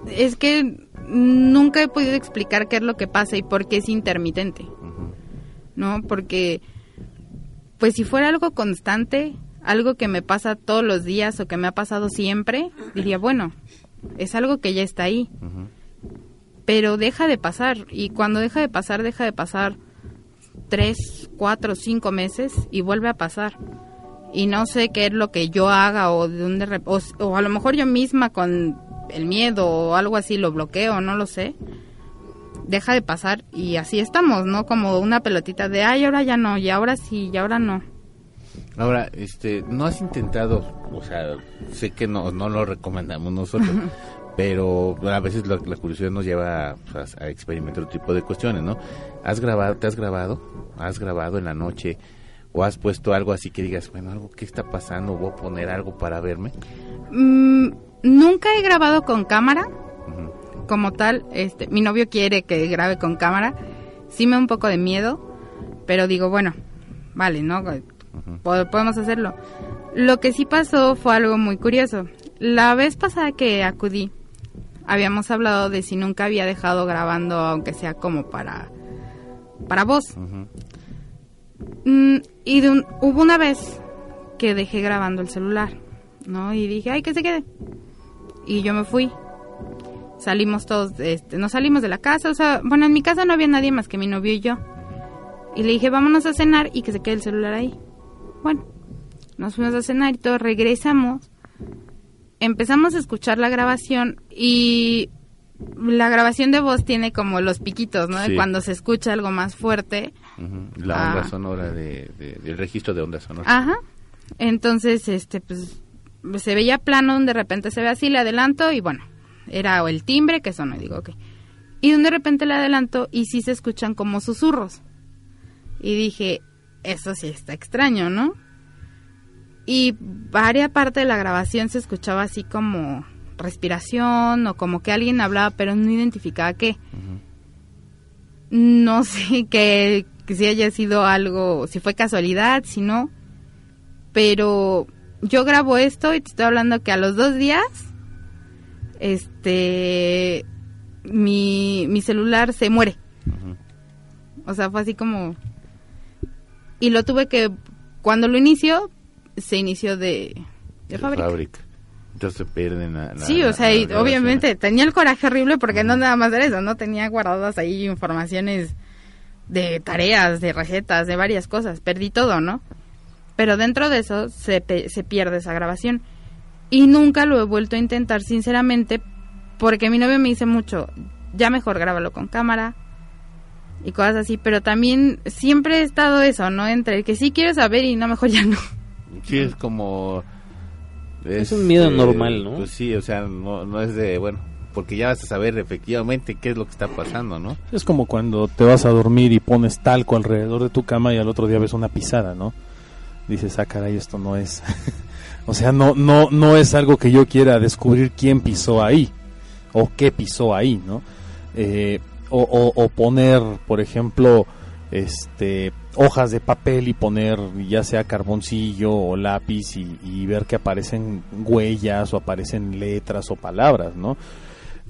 Es que nunca he podido explicar qué es lo que pasa y por qué es intermitente. ¿No? Porque, pues si fuera algo constante, algo que me pasa todos los días o que me ha pasado siempre, diría, bueno, es algo que ya está ahí. Pero deja de pasar y cuando deja de pasar, deja de pasar tres, cuatro, cinco meses y vuelve a pasar. Y no sé qué es lo que yo haga o de dónde o a lo mejor yo misma con el miedo o algo así lo bloqueo, no lo sé. Deja de pasar y así estamos, ¿no? Como una pelotita de, ay, ahora ya no, y ahora sí, y ahora no. Ahora, este, no has intentado, o sea, sé que no, no lo recomendamos nosotros, pero a veces la, la curiosidad nos lleva a, a experimentar otro tipo de cuestiones, ¿no? ¿Has grabado, te has grabado? ¿Has grabado en la noche? ¿O has puesto algo así que digas, bueno, algo, ¿qué está pasando? ¿Voy a poner algo para verme? Mm, nunca he grabado con cámara. Como tal, este, mi novio quiere que grabe con cámara, sí me da un poco de miedo, pero digo, bueno, vale, ¿no? Po- Podemos hacerlo. Lo que sí pasó fue algo muy curioso. La vez pasada que acudí, habíamos hablado de si nunca había dejado grabando, aunque sea como para, para voz. Mm, y de un- hubo una vez que dejé grabando el celular, ¿no? Y dije, ay, que se quede. Y yo me fui. Salimos todos, este, nos salimos de la casa, o sea, bueno, en mi casa no había nadie más que mi novio y yo. Y le dije, vámonos a cenar y que se quede el celular ahí. Bueno, nos fuimos a cenar y todo, regresamos. Empezamos a escuchar la grabación y la grabación de voz tiene como los piquitos, ¿no? Sí. Cuando se escucha algo más fuerte. La Ah. onda sonora de, de- del registro de onda sonora. Ajá. Entonces, este, pues, se veía plano, de repente se ve así, le adelanto y bueno, era el timbre que sonó y digo, ok. Y de repente le adelanto y sí se escuchan como susurros. Y dije, eso sí está extraño, ¿no? Y varia parte de la grabación se escuchaba así como respiración o como que alguien hablaba pero no identificaba qué. No sé que, que si haya sido algo, si fue casualidad, si no. Pero yo grabo esto y te estoy hablando que a los dos días, este, mi, mi celular se muere. O sea, fue así como... Y lo tuve que, cuando lo inició, se inició de, de, de fábrica. fábrica. Entonces se pierden la, la- Sí, o la- sea, y obviamente tenía el coraje horrible porque no nada más era eso, no tenía guardadas ahí informaciones de tareas, de recetas, de varias cosas, perdí todo, ¿no? Pero dentro de eso se, se pierde esa grabación y nunca lo he vuelto a intentar sinceramente porque mi novio me dice mucho, ya mejor grábalo con cámara y cosas así, pero también siempre he estado eso, ¿no? Entre el que sí quiero saber y no, mejor ya no. Sí, es como... Es un miedo normal, ¿no? Pues sí, o sea, no, no es de, bueno, porque ya vas a saber efectivamente qué es lo que está pasando, ¿no? Es como cuando te vas a dormir y pones talco alrededor de tu cama y al otro día ves una pisada, ¿no? Dices, ah, caray, esto no es. o sea, no, no, no es algo que yo quiera descubrir quién pisó ahí o qué pisó ahí, ¿no? Eh, o, o- o poner, por ejemplo, este hojas de papel y poner ya sea carboncillo o lápiz y, y ver que aparecen huellas o aparecen letras o palabras, ¿no?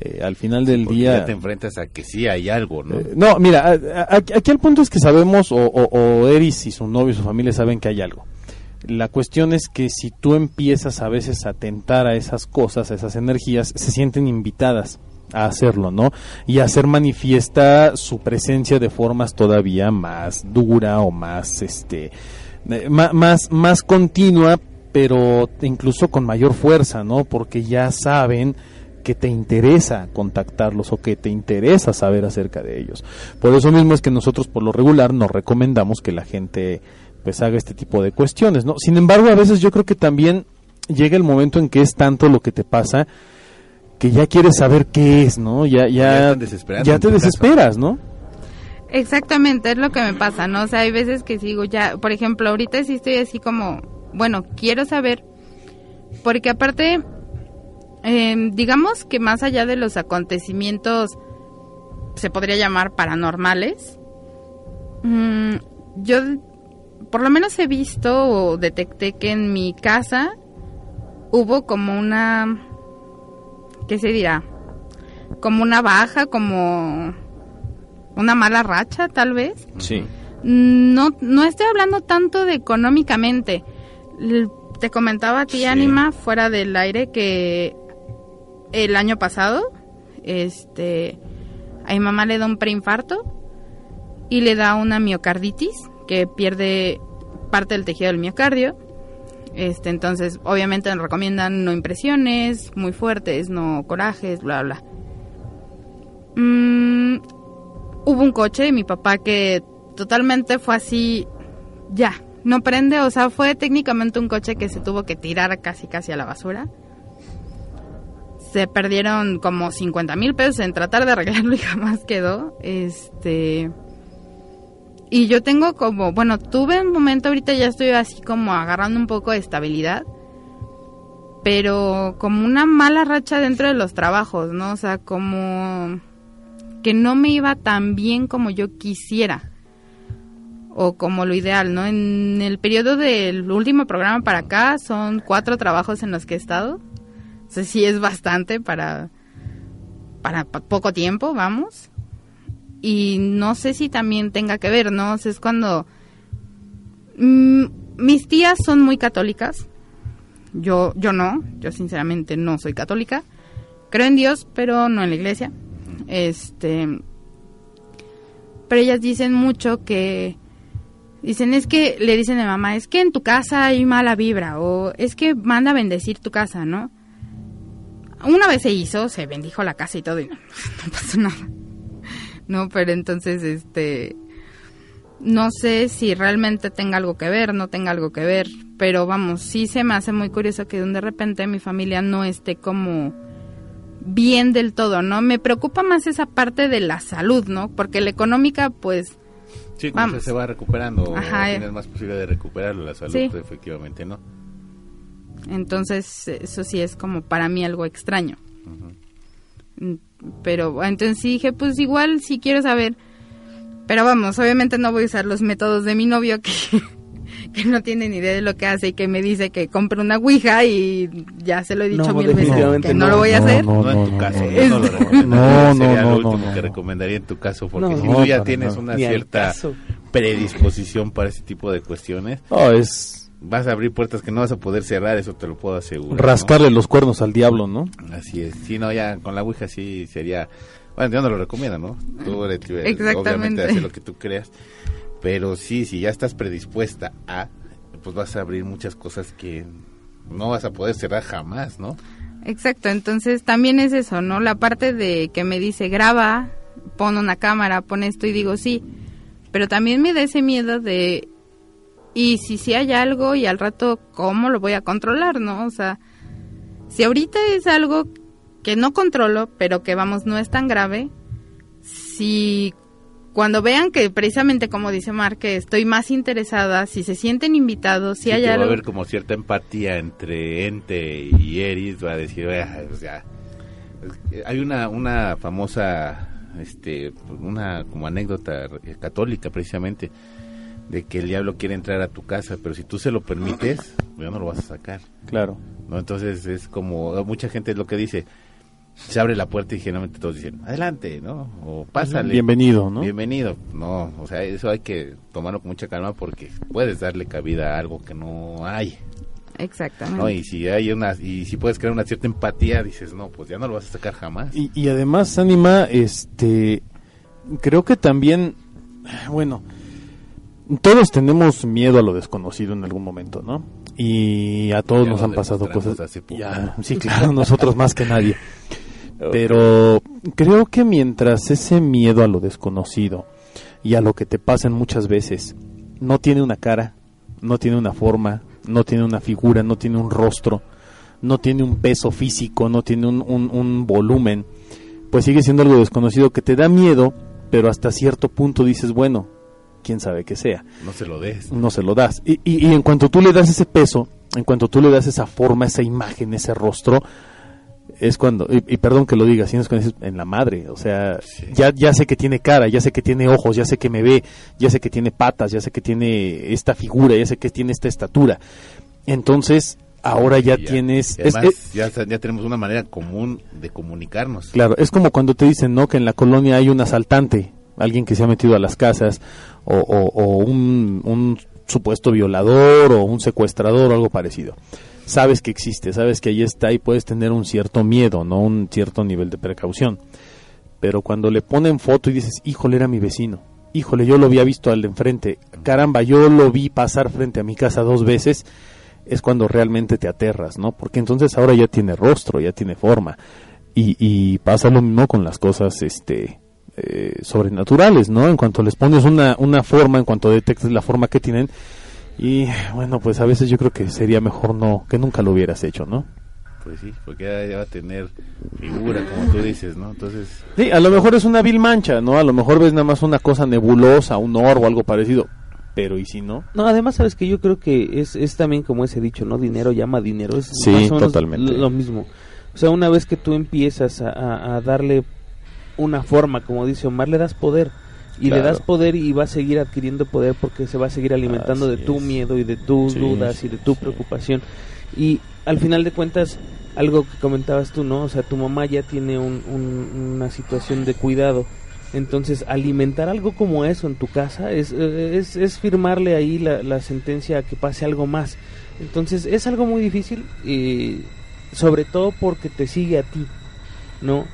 Eh, al final del Porque día ya te enfrentas a que sí hay algo, ¿no? eh, no, mira, a- a- aquí aquí el punto es que sabemos, o, o, o Eris y su novio y su familia saben que hay algo. La cuestión es que si tú empiezas a veces a tentar a esas cosas, a esas energías, se sienten invitadas a hacerlo, ¿no? Y a hacer manifiesta su presencia de formas todavía más dura o más, este, eh, más, más continua, pero incluso con mayor fuerza, ¿no? Porque ya saben que te interesa contactarlos o que te interesa saber acerca de ellos. Por eso mismo es que nosotros por lo regular nos recomendamos que la gente pues haga este tipo de cuestiones, ¿no? Sin embargo, a veces yo creo que también llega el momento en que es tanto lo que te pasa que ya quieres saber qué es, ¿no? Ya Ya ya ya te caso. desesperas, ¿no? Exactamente, es lo que me pasa, ¿no? O sea, hay veces que sigo ya, por ejemplo, ahorita sí estoy así como, bueno, quiero saber, porque aparte, eh, digamos que más allá de los acontecimientos, se podría llamar paranormales, mm, yo por lo menos he visto o detecté que en mi casa hubo como una, ¿qué se dirá? Como una baja, como una mala racha, tal vez. Sí. No, no estoy hablando tanto de económicamente. Te comentaba a ti, Sí. Anima, fuera del aire, que el año pasado, este, a mi mamá le da un preinfarto y le da una miocarditis, que pierde parte del tejido del miocardio. Este, entonces, obviamente nos recomiendan no impresiones muy fuertes, no corajes, bla, bla. Mm, hubo un coche de mi papá que totalmente fue así, ya, no prende, o sea, fue técnicamente un coche que se tuvo que tirar casi casi a la basura. Se perdieron como 50 mil pesos en tratar de arreglarlo y jamás quedó. Este. Y yo tengo como, bueno, tuve un momento, ahorita ya estoy así como agarrando un poco de estabilidad. Pero como una mala racha dentro de los trabajos, ¿no? O sea, como que no me iba tan bien como yo quisiera o como lo ideal, ¿no? En el periodo del último programa para acá son cuatro trabajos en los que he estado. O sea, sí es bastante para, para pa- poco tiempo, vamos. Y no sé si también tenga que ver, ¿no? O sea, es cuando... mm, mis tías son muy católicas. Yo, yo no, yo sinceramente no soy católica. Creo en Dios, pero no en la iglesia. Este, pero ellas dicen mucho que dicen es que le dicen a mamá es que en tu casa hay mala vibra o es que manda a bendecir tu casa, ¿no? Una vez se hizo, se bendijo la casa y todo y no, no pasó nada. No, pero entonces este no sé si realmente tenga algo que ver, no tenga algo que ver, pero vamos, sí se me hace muy curioso que de repente mi familia no esté como bien del todo, ¿no? Me preocupa más esa parte de la salud, ¿no? Porque la económica, pues, Sí, como Vamos. se va recuperando, Ajá, eh. tienes más posibilidad de recuperarlo, la salud, Sí. efectivamente, ¿no? entonces eso sí es como para mí algo extraño. Mm, Pero entonces sí dije, pues igual si quiero saber, Pero vamos, obviamente no voy a usar los métodos de mi novio que, que no tiene ni idea de lo que hace y que me dice que compre una ouija y ya se lo he dicho No, mil veces definitivamente que no, no. lo voy a No, hacer. no. No, en tu caso, no. yo no lo recomendaría. No, no, Sería no, lo no, último no. que recomendaría en tu caso, porque No, si no, tú ya tienes una cierta predisposición para ese tipo de cuestiones, No, es vas a abrir puertas que no vas a poder cerrar, eso te lo puedo asegurar. ¿no? rascarle los cuernos al diablo, ¿no? Así es. Sí, no, ya con la Ouija sí sería... Bueno, yo no lo recomiendo, ¿no? Tú eres libre, Exactamente. obviamente lo que tú creas. Pero sí, si ya estás predispuesta a, pues vas a abrir muchas cosas que no vas a poder cerrar jamás, ¿no? Exacto, entonces también es eso, ¿no? La parte de que me dice graba, pon una cámara, pon esto y digo sí, pero también me da ese miedo de, y si sí hay algo y al rato, ¿cómo lo voy a controlar, no? O sea, si ahorita es algo que no controlo, pero que vamos, no es tan grave, si cuando vean que precisamente como dice Mar, que estoy más interesada, si se sienten invitados, si Sí, hay que va a algo... haber como cierta empatía entre Ente y Eris, va a decir, "Ah, o sea, hay una, una famosa, este, una como anécdota católica precisamente, de que el diablo quiere entrar a tu casa, pero si tú se lo permites, ya no lo vas a sacar. Claro. ¿no? Entonces es como, mucha gente es lo que dice, se abre la puerta y generalmente todos dicen, adelante, ¿no? O pásale. Bienvenido, ¿no? Bienvenido. No, o sea, eso hay que tomarlo con mucha calma porque puedes darle cabida a algo que no hay, Exactamente. ¿no? Y si hay una, y si puedes crear una cierta empatía, dices, no, pues ya no lo vas a sacar jamás. Y, y además, Anima, este, creo que también, bueno, todos tenemos miedo a lo desconocido en algún momento, ¿no? Y a todos Ya nos han pasado cosas. Ya, sí, claro, nosotros más que nadie. Pero creo que mientras ese miedo a lo desconocido y a lo que te pasan muchas veces no tiene una cara, no tiene una forma, no tiene una figura, no tiene un rostro, no tiene un peso físico, no tiene un, un- un volumen, pues sigue siendo algo desconocido que te da miedo, pero hasta cierto punto dices, bueno, quién sabe qué sea No se lo des. no se lo das. Y, y- y en cuanto tú le das ese peso, en cuanto tú le das esa forma, esa imagen, ese rostro, es cuando, y, y perdón que lo diga, sino es cuando dices, en la madre, o sea, Sí. ya, ya sé que tiene cara, ya sé que tiene ojos, ya sé que me ve, ya sé que tiene patas, ya sé que tiene esta figura, ya sé que tiene esta estatura. Entonces, ahora ya, tienes... y es- es- ya, ya tenemos una manera común de comunicarnos. Claro, es como cuando te dicen, ¿no? Que en la colonia hay un asaltante, alguien que se ha metido a las casas, o, un supuesto violador, o un secuestrador, o algo parecido. Sabes que existe, sabes que ahí está y puedes tener un cierto miedo, ¿no? Un cierto nivel de precaución. Pero cuando le ponen foto y dices, híjole, era mi vecino, híjole, yo lo había visto al de enfrente, caramba, yo lo vi pasar frente a mi casa dos veces, es cuando realmente te aterras, ¿no? Porque entonces ahora ya tiene rostro, ya tiene forma. Y, y pasa lo mismo con las cosas este eh, sobrenaturales, ¿no? En cuanto les pones una, una forma, en cuanto detectes la forma que tienen, y bueno, pues a veces yo creo que sería mejor no, que nunca lo hubieras hecho, ¿no? Pues sí, porque ya, va a tener figura, como tú dices, ¿no? Entonces, Sí, a lo mejor es una vil mancha, ¿no? A lo mejor ves nada más una cosa nebulosa, un orbo, algo parecido. Pero ¿y si no? No, además sabes que yo creo que es, es también como ese dicho, ¿no? Dinero llama dinero. Es Sí, más o menos totalmente. Lo, lo mismo. O sea, una vez que tú empiezas a, a- a darle una forma, como dice Omar, le das poder. Y le das poder y va a seguir adquiriendo poder porque se va a seguir alimentando Así de tu es. miedo y de tus Sí, dudas y de tu sí. preocupación. Y al final de cuentas, algo que comentabas tú, ¿no? O sea, tu mamá ya tiene un- un- una situación de cuidado. Entonces, alimentar algo como eso en tu casa es, es, es firmarle ahí la, la sentencia a que pase algo más. Entonces, es algo muy difícil, eh, sobre todo porque te sigue a ti, ¿no?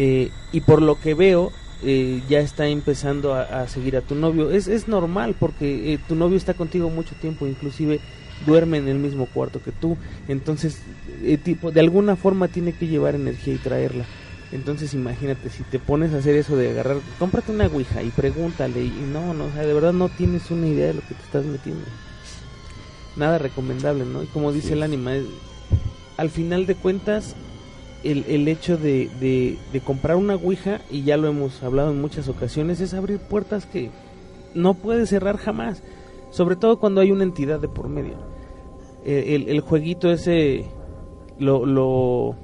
Eh, y por lo que veo, eh, ya está empezando a, a seguir a tu novio. Es, es normal porque eh, tu novio está contigo mucho tiempo, inclusive duerme en el mismo cuarto que tú. Entonces, eh, tipo, de alguna forma tiene que llevar energía y traerla. Entonces imagínate, si te pones a hacer eso de agarrar, cómprate una ouija y pregúntale, y no, no, o sea, de verdad no tienes una idea de lo que te estás metiendo. Nada recomendable, ¿no? Y como dice el ánima, es- al final de cuentas, el, el hecho de, de, de comprar una ouija, y ya lo hemos hablado en muchas ocasiones, es abrir puertas que no puedes cerrar jamás, sobre todo cuando hay una entidad de por medio. El, el- jueguito ese lo, lo,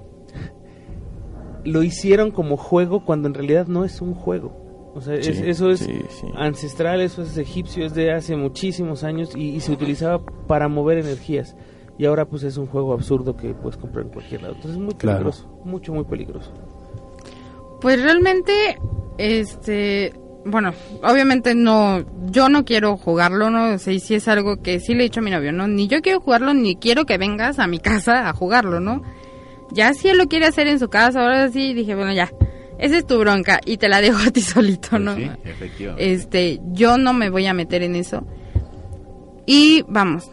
lo hicieron como juego cuando en realidad no es un juego. O sea, es- eso es sí, sí. ancestral, eso es egipcio, es de hace muchísimos años y, y se utilizaba para mover energías. Y ahora pues es un juego absurdo que puedes comprar en cualquier lado. Entonces es muy Claro. peligroso, mucho, muy peligroso. Pues realmente, este, bueno, obviamente no, yo no quiero jugarlo, no sé si es algo que sí le he dicho a mi novio, no, ni yo quiero jugarlo, ni quiero que vengas a mi casa a jugarlo, ¿no? Ya si él lo quiere hacer en su casa, ahora sí, dije, bueno, ya, esa es tu bronca y te la dejo a ti solito, Pues ¿no? sí, efectivamente. Este, yo no me voy a meter en eso. Y vamos,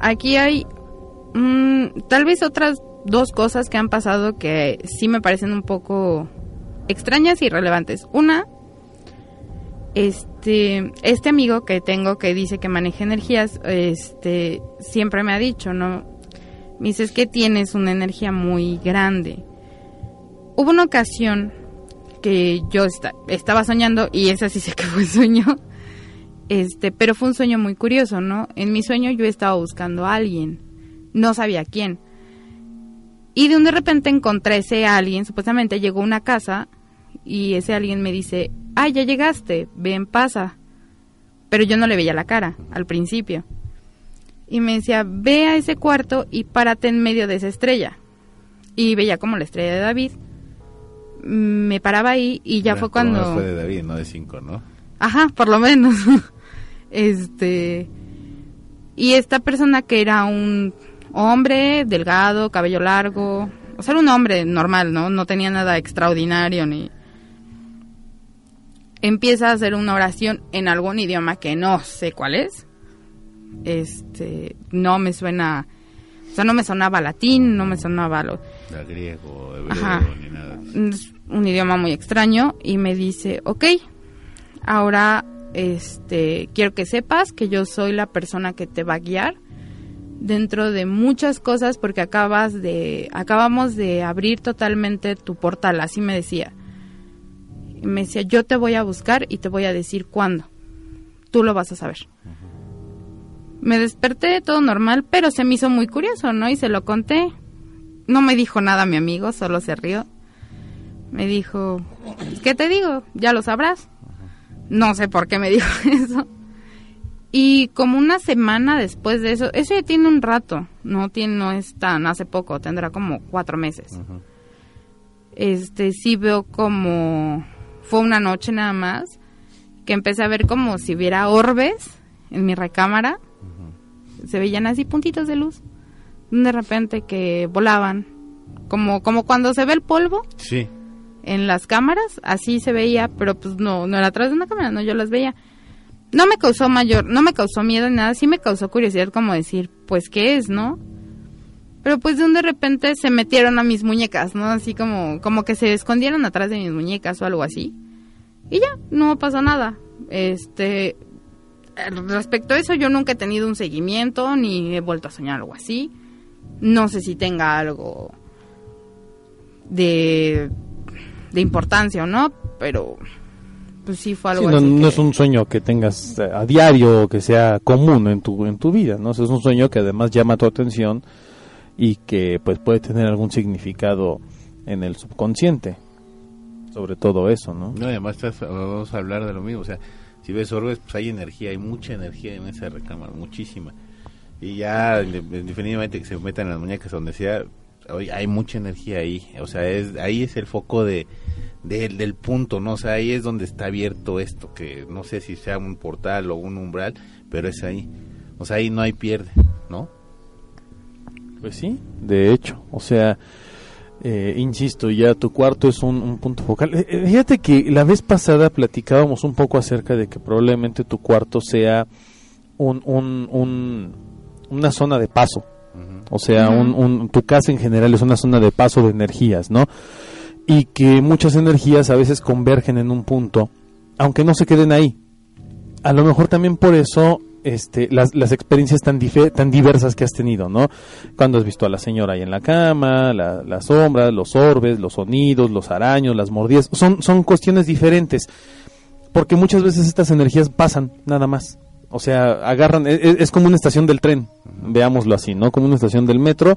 aquí hay mm, tal vez otras dos cosas que han pasado que sí me parecen un poco extrañas y relevantes. Una, este, este amigo que tengo que dice que maneja energías, este, siempre me ha dicho, ¿no? Me dice, es que tienes una energía muy grande. Hubo una ocasión que yo esta- estaba soñando, y esa sí sé que fue sueño, este, pero fue un sueño muy curioso, ¿no? En mi sueño yo estaba buscando a alguien, no sabía quién. Y de un de repente encontré ese alguien, supuestamente llegó a una casa y ese alguien me dice, ay, ya llegaste, ven, pasa. Pero yo no le veía la cara al principio. Y me decía, ve a ese cuarto y párate en medio de esa estrella. Y veía como la estrella de David. Me paraba ahí y ya fue cuando... fue de David, no de cinco, ¿no? Ajá, por lo menos. este. Y esta persona que era un hombre delgado, cabello largo. O sea, era un hombre normal, ¿no? No tenía nada extraordinario ni. Empieza a hacer una oración en algún idioma que no sé cuál es. Este. No me suena. O sea, no me sonaba latín, no me sonaba lo, Da griego, hebreo, Ajá. ni nada. es un idioma muy extraño y me dice, ok, ahora este, quiero que sepas que yo soy la persona que te va a guiar dentro de muchas cosas porque acabas de, acabamos de abrir totalmente tu portal, así me decía. Y me decía, yo te voy a buscar y te voy a decir cuándo. Tú lo vas a saber. Me desperté todo normal, pero se me hizo muy curioso, ¿no? Y se lo conté. No me dijo nada mi amigo, solo se rió. Me dijo, ¿qué te digo? Ya lo sabrás. No sé por qué me dijo eso. Y como una semana después de eso, eso ya tiene un rato, no tiene, no es tan hace poco, tendrá como cuatro meses. Este, sí veo como, fue una noche nada más, que empecé a ver como si hubiera orbes en mi recámara. Se veían así puntitos de luz. De repente que volaban. Como, como cuando se ve el polvo Sí, en las cámaras, así se veía, pero pues no, no era atrás de una cámara, no, yo las veía. No me causó mayor, no me causó miedo ni nada, sí me causó curiosidad como decir, pues qué es, ¿no? Pero pues de un de repente se metieron a mis muñecas, ¿no? Así como, como que se escondieron atrás de mis muñecas o algo así. Y ya, no pasó nada. Este, respecto a eso, yo nunca he tenido un seguimiento ni he vuelto a soñar algo así. No sé si tenga algo de, de importancia o no, pero pues sí fue Sí, algo no, así. no que- es un sueño que tengas eh, a diario o que sea común en tu, en tu vida, ¿no? O sea, es un sueño que además llama tu atención y que pues puede tener algún significado en el subconsciente sobre todo eso, ¿no? No, además estás- vamos a hablar de lo mismo. O sea, si ves orbes, pues hay energía, hay mucha energía en esa recámara, muchísima. Y ya, de- definitivamente que se metan las muñecas donde sea, hoy hay mucha energía ahí. O sea, es ahí es el foco de, de- del punto, ¿no? O sea, ahí es donde está abierto esto, que no sé si sea un portal o un umbral, pero es ahí. O sea, ahí no hay pierde, ¿no? Pues sí, de hecho, o sea, eh, insisto, ya tu cuarto es un, un punto focal. Eh, eh, fíjate que la vez pasada platicábamos un poco acerca de que probablemente tu cuarto sea un, un, un- una zona de paso. O sea, un, un- tu casa en general es una zona de paso de energías, ¿no? Y que muchas energías a veces convergen en un punto, aunque no se queden ahí. A lo mejor también por eso este, las, las experiencias tan, tan diversas que has tenido, ¿no? Cuando has visto a la señora ahí en la cama, la- las sombras, los orbes, los sonidos, los araños, las mordidas, son, son cuestiones diferentes. Porque muchas veces estas energías pasan, nada más. O sea, agarran, e- e- es, como una estación del tren, veámoslo así, ¿no? Como una estación del metro,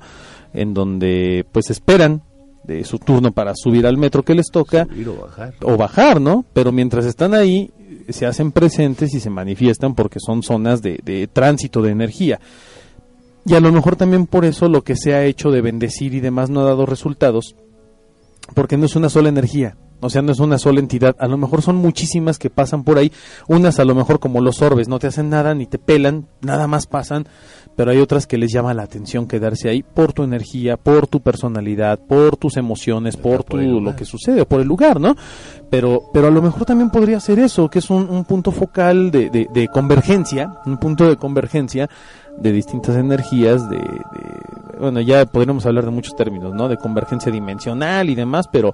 en donde pues esperan de su turno para subir al metro que les toca Subir o bajar. o bajar, ¿no? Pero mientras están ahí, se hacen presentes y se manifiestan porque son zonas de, de tránsito de energía. Y a lo mejor también por eso lo que se ha hecho de bendecir y demás no ha dado resultados, porque no es una sola energía, o sea, no es una sola entidad, a lo mejor son muchísimas que pasan por ahí, unas a lo mejor como los orbes, no te hacen nada ni te pelan, nada más pasan, pero hay otras que les llama la atención quedarse ahí por tu energía, por tu personalidad, por tus emociones, por, tu, lo que sucede, por el lugar, ¿no? Pero, pero a lo mejor también podría ser eso, que es un, un punto focal de, de- de convergencia, un punto de convergencia de distintas energías, de, de- bueno, ya podríamos hablar de muchos términos, ¿no? De convergencia dimensional y demás, pero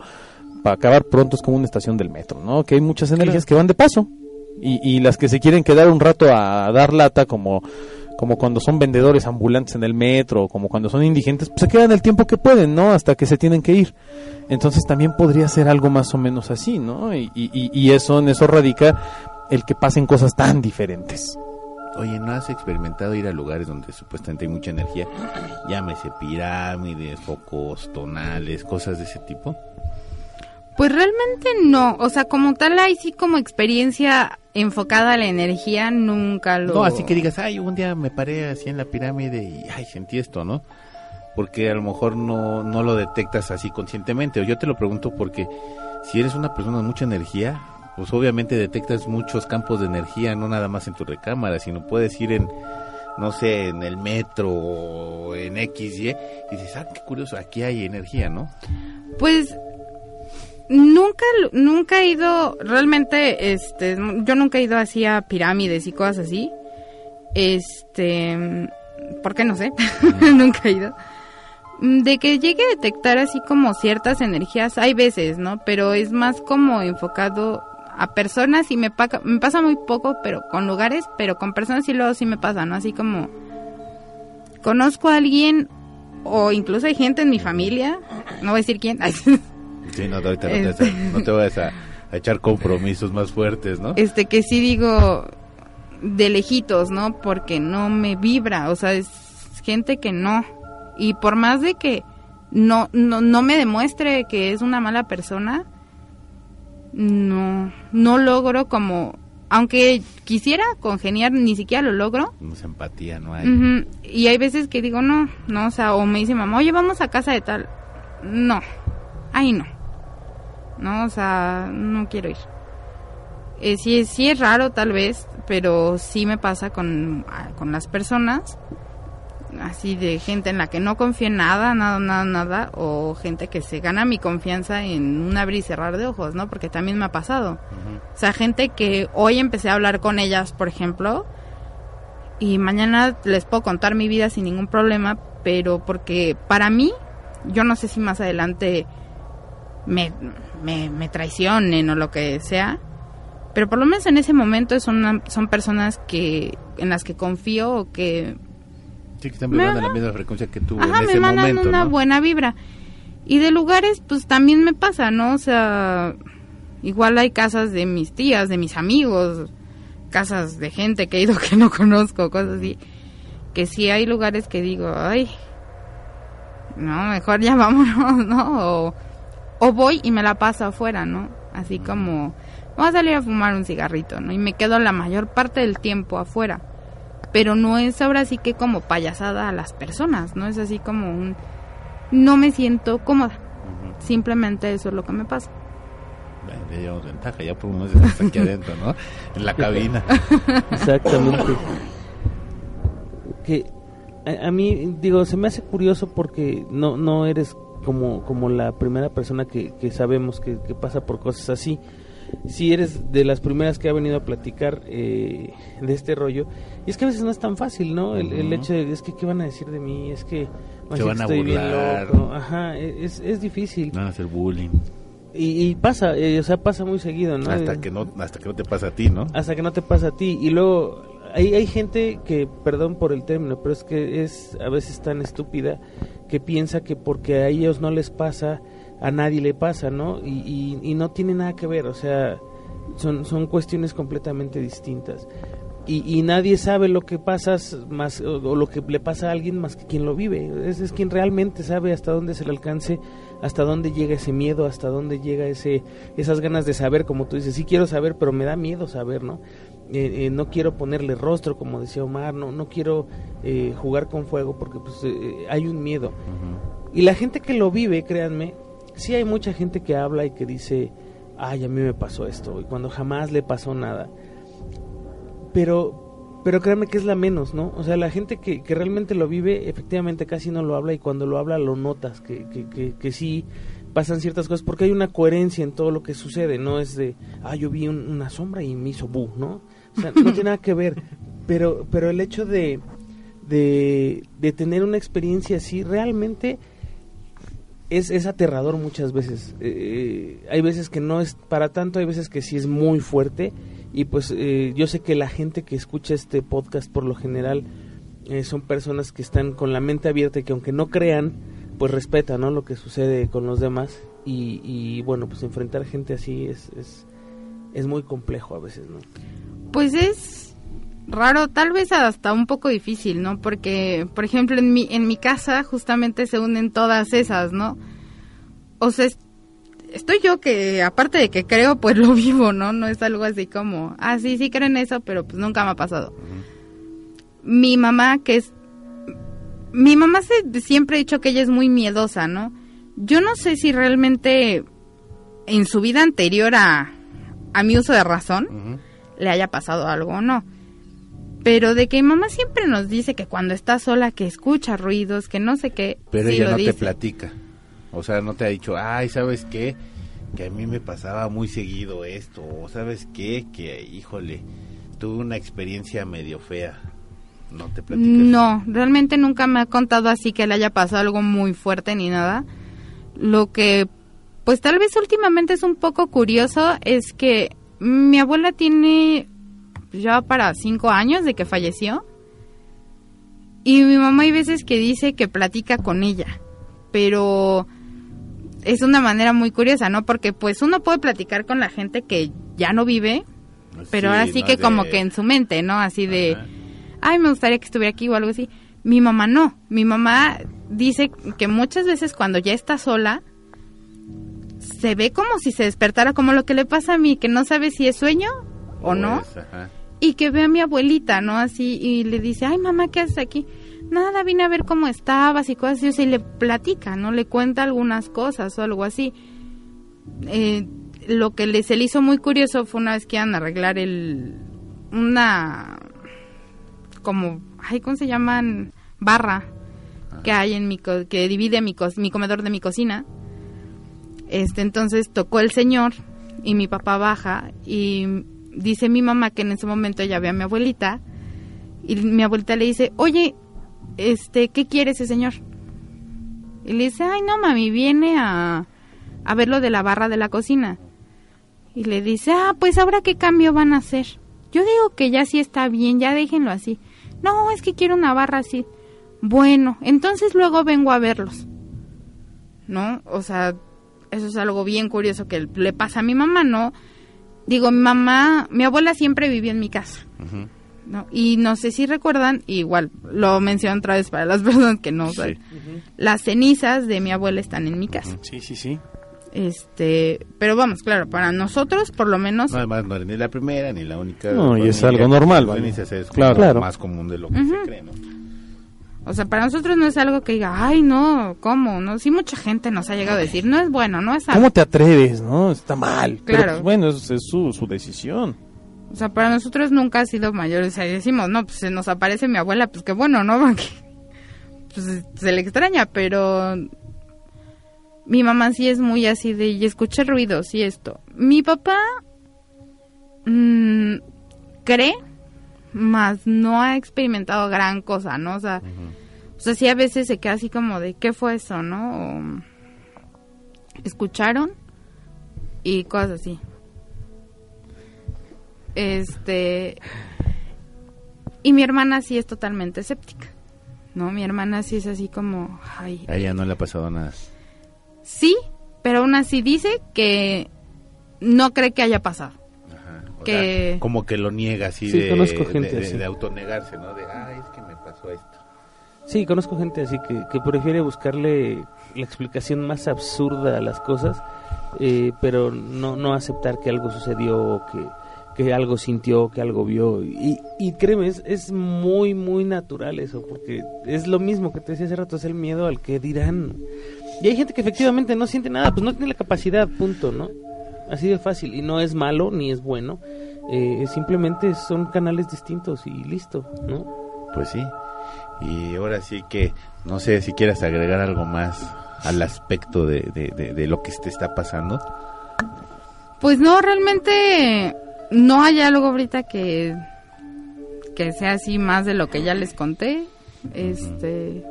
para acabar pronto es como una estación del metro, ¿no? Que hay muchas energías que van de paso y, y las que se quieren quedar un rato a dar lata como como cuando son vendedores ambulantes en el metro, o como cuando son indigentes, pues se quedan el tiempo que pueden, ¿no? Hasta que se tienen que ir. Entonces también podría ser algo más o menos así, ¿no? Y- y eso, en eso radica el que pasen cosas tan diferentes. Oye, ¿no has experimentado ir a lugares donde supuestamente hay mucha energía? Llámese pirámides, focos tonales, cosas de ese tipo. Pues realmente no, o sea, como tal, ahí sí como experiencia enfocada a la energía, nunca lo... No, así que digas, ay, un día me paré así en la pirámide y, ay, sentí esto, ¿no? Porque a lo mejor no, no lo detectas así conscientemente. O yo te lo pregunto porque si eres una persona de mucha energía, pues obviamente detectas muchos campos de energía, no nada más en tu recámara, sino puedes ir en, no sé, en el metro o en XY y dices, ah, qué curioso, aquí hay energía, ¿no? Pues nunca nunca he ido realmente este yo nunca he ido así a pirámides y cosas así. Este, ¿por qué no sé? nunca he ido. De que llegue a detectar así como ciertas energías, hay veces, ¿no? Pero es más como enfocado a personas y me, me pasa muy poco, pero con lugares, pero con personas sí luego sí me pasa, ¿no? Así como conozco a alguien o incluso hay gente en mi familia, no voy a decir quién, Sí, no, ahorita no te, no te vayas a, a echar compromisos más fuertes, ¿no? este que sí digo de lejitos, ¿no? Porque no me vibra, o sea, es gente que no. Y por más de que no, no, no me demuestre que es una mala persona, no, no logro como, aunque quisiera congeniar, ni siquiera lo logro. No es empatía, no hay. Y hay veces que digo, no, no, o sea, o me dice mamá, oye, vamos a casa de tal. No, ahí no. No, o sea, no quiero ir. Eh, sí, es- sí es raro tal vez, pero sí me pasa con, ah, con las personas, así de gente en la que no confío en nada, nada, nada, nada, o gente que se gana mi confianza en un abrir y cerrar de ojos, ¿no? Porque también me ha pasado. O sea, gente que hoy empecé a hablar con ellas, por ejemplo, y mañana les puedo contar mi vida sin ningún problema, pero porque para mí, yo no sé si más adelante me, me, me traicionen o lo que sea, pero por lo menos en ese momento son, una- son personas que en las que confío o que Sí, que están vibrando Me- a la misma frecuencia que tú Ajá, en me ese mandan momento, una ¿no? buena vibra. Y de lugares, pues también me pasa, ¿no? O sea, igual hay casas de mis tías, de mis amigos, casas de gente que he ido que no conozco, cosas así. Que sí hay lugares que digo, ay, no, mejor ya vámonos, ¿no? O, o voy y me la paso afuera, ¿no? Así como, vamos a salir a fumar un cigarrito, ¿no? Y me quedo la mayor parte del tiempo afuera pero no es ahora sí que como payasada a las personas, no es así como un no me siento cómoda. Simplemente eso es lo que me pasa. Ya llevamos ventaja, ya por unos estás aquí adentro, ¿no? En la cabina. Exactamente. Que a, a mí, digo, se me hace curioso porque no, no eres como, como la primera persona que, que sabemos que, que pasa por cosas así. Si eres de las primeras que ha venido a platicar eh, de este rollo, y es que a veces no es tan fácil, ¿no? El, hecho de, es que, ¿qué van a decir de mí? Es que, Se van que a estoy bien burlar. loco. Ajá, e, es, es difícil. Van a hacer bullying. Y, y pasa, eh, o sea, pasa muy seguido, ¿no? Hasta que no, hasta que no te pasa a ti, ¿no? hasta que no te pasa a ti y luego hay, hay gente que perdón por el término pero es que es a veces tan estúpida que piensa que porque a ellos no les pasa a nadie le pasa no y, y, y no tiene nada que ver o sea son son cuestiones completamente distintas y, y nadie sabe lo que pasa más o, o lo que le pasa a alguien más que quien lo vive. Es, es quien realmente sabe hasta dónde se le alcance, hasta dónde llega ese miedo, hasta dónde llega ese esas ganas de saber, como tú dices, sí quiero saber, pero me da miedo saber, ¿no? Eh, eh, no quiero ponerle rostro, como decía Omar, no, no quiero eh, jugar con fuego porque pues eh, hay un miedo. Y la gente que lo vive, créanme, sí hay mucha gente que habla y que dice, ay, a mí me pasó esto, y cuando jamás le pasó nada. Pero, pero créanme que es la menos, ¿no? O sea, la gente que, que realmente lo vive, efectivamente casi no lo habla y cuando lo habla lo notas, que, que, que, que sí pasan ciertas cosas, porque hay una coherencia en todo lo que sucede, no es de, ah, yo vi un- una sombra y me hizo bu, ¿no? O sea, no tiene nada que ver, pero, pero el hecho de, de, tener una experiencia así, realmente es, es aterrador muchas veces. Eh, hay veces que no es para tanto, hay veces que sí es muy fuerte. Y pues eh, yo sé que la gente que escucha este podcast por lo general eh, son personas que están con la mente abierta y que aunque no crean, pues respetan ¿no? lo que sucede con los demás. Y, y bueno, pues enfrentar gente así es, es, es muy complejo a veces, ¿no? Pues es raro, tal vez hasta un poco difícil, ¿no? Porque, por ejemplo, en mi, en mi casa justamente se unen todas esas, ¿no? O sea, es- estoy yo que, aparte de que creo, pues lo vivo, ¿no? No es algo así como, ah, sí, sí creo en eso, pero pues nunca me ha pasado. Mi mamá, que es... Mi mamá se, siempre ha dicho que ella es muy miedosa, ¿no? Yo no sé si realmente en su vida anterior a, a mi uso de razón. Le haya pasado algo o no. Pero de que mi mamá siempre nos dice que cuando está sola que escucha ruidos, que no sé qué. Pero sí ella no dice. te platica. O sea, no te ha dicho, ay, ¿sabes qué? Que a mí me pasaba muy seguido esto. O ¿sabes qué? Que, híjole, tuve una experiencia medio fea. No te platicas. No, realmente nunca me ha contado así que le haya pasado algo muy fuerte ni nada. Lo que, pues tal vez últimamente es un poco curioso es que mi abuela tiene ya para cinco años de que falleció. Y mi mamá hay veces que dice que platica con ella, pero es una manera muy curiosa, ¿no? Porque pues uno puede platicar con la gente que ya no vive, pero ahora sí no que de- como que en su mente, ¿no? Así de, Ajá. ay, me gustaría que estuviera aquí o algo así. Mi mamá no. Mi mamá dice que muchas veces cuando ya está sola, se ve como si se despertara, como lo que le pasa a mí, que no sabe si es sueño o no, es, ajá. y que ve a mi abuelita, ¿no? Así, y le dice, ay, mamá, ¿qué haces aquí? Nada, vine a ver cómo estabas y cosas así, o sea, y le platica, ¿no? Le cuenta algunas cosas o algo así. Eh, lo que le, se le hizo muy curioso fue una vez que iban a arreglar el... una... como... ay, ¿cómo se llaman? barra que hay en mi... co- que divide mi, co- mi comedor de mi cocina. Este, entonces tocó el señor y mi papá baja y dice mi mamá que en ese momento ella ve a mi abuelita y mi abuelita le dice, oye, este, ¿qué quiere ese señor? Y le dice, ay no mami, viene a, a ver lo de la barra de la cocina. Y le dice, ah, pues ahora qué cambio van a hacer. Yo digo que ya sí está bien, ya déjenlo así. No, es que quiero una barra así. Bueno, entonces luego vengo a verlos. ¿No? O sea, eso es algo bien curioso que le pasa a mi mamá, ¿no? Digo, mi mamá, mi abuela siempre vivió en mi casa. Y no sé si recuerdan, igual lo menciono otra vez para las personas que no saben. Las cenizas de mi abuela están en mi casa. Sí, sí, sí. Este, pero vamos, claro, para nosotros por lo menos No, además no eres ni la primera ni la única. No, y es algo normal, como Claro. Claro. más común de lo que se cree, ¿no? O sea, para nosotros no es algo que diga, ay, no, ¿cómo? No, sí, mucha gente nos ha llegado a decir, no es bueno, no es algo. ¿Cómo te atreves, no? Está mal. Pero, Claro. pues, bueno, es, es su, su decisión. O sea, para nosotros nunca ha sido mayor. O sea, decimos, no, pues se nos aparece mi abuela, pues qué bueno, ¿no? Porque, pues se le extraña, pero mi mamá sí es muy así de, y escuché ruidos y esto. Mi papá mm, cree, más no ha experimentado gran cosa, ¿no? O sea, o sea, sí a veces se queda así como de, ¿qué fue eso, no? O, ¿Escucharon? Y cosas así. Este. Y mi hermana sí es totalmente escéptica. ¿No? Mi hermana sí es así como. Ay. A ella no le ha pasado nada. Sí, pero aún así dice que no cree que haya pasado. O que sea, como que lo niega así Sí, de, conozco gente de, de- así. de autonegarse, ¿no? De, ay, es que me pasó esto. Sí, conozco gente así que, que prefiere buscarle la explicación más absurda a las cosas, eh, pero no, no aceptar que algo sucedió, que, que algo sintió, que algo vio. Y, y créeme, es, es muy, muy natural eso, porque es lo mismo que te decía hace rato, es el miedo al que dirán. Y hay gente que efectivamente no siente nada, pues no tiene la capacidad, punto, ¿no? Así de fácil, y no es malo ni es bueno, eh, simplemente son canales distintos y listo, ¿no? Pues sí. Y ahora sí que, no sé si quieras agregar algo más al aspecto de, de, de- de lo que te está pasando. Pues no, realmente no hay algo ahorita que, que sea así más de lo que ya les conté. Este,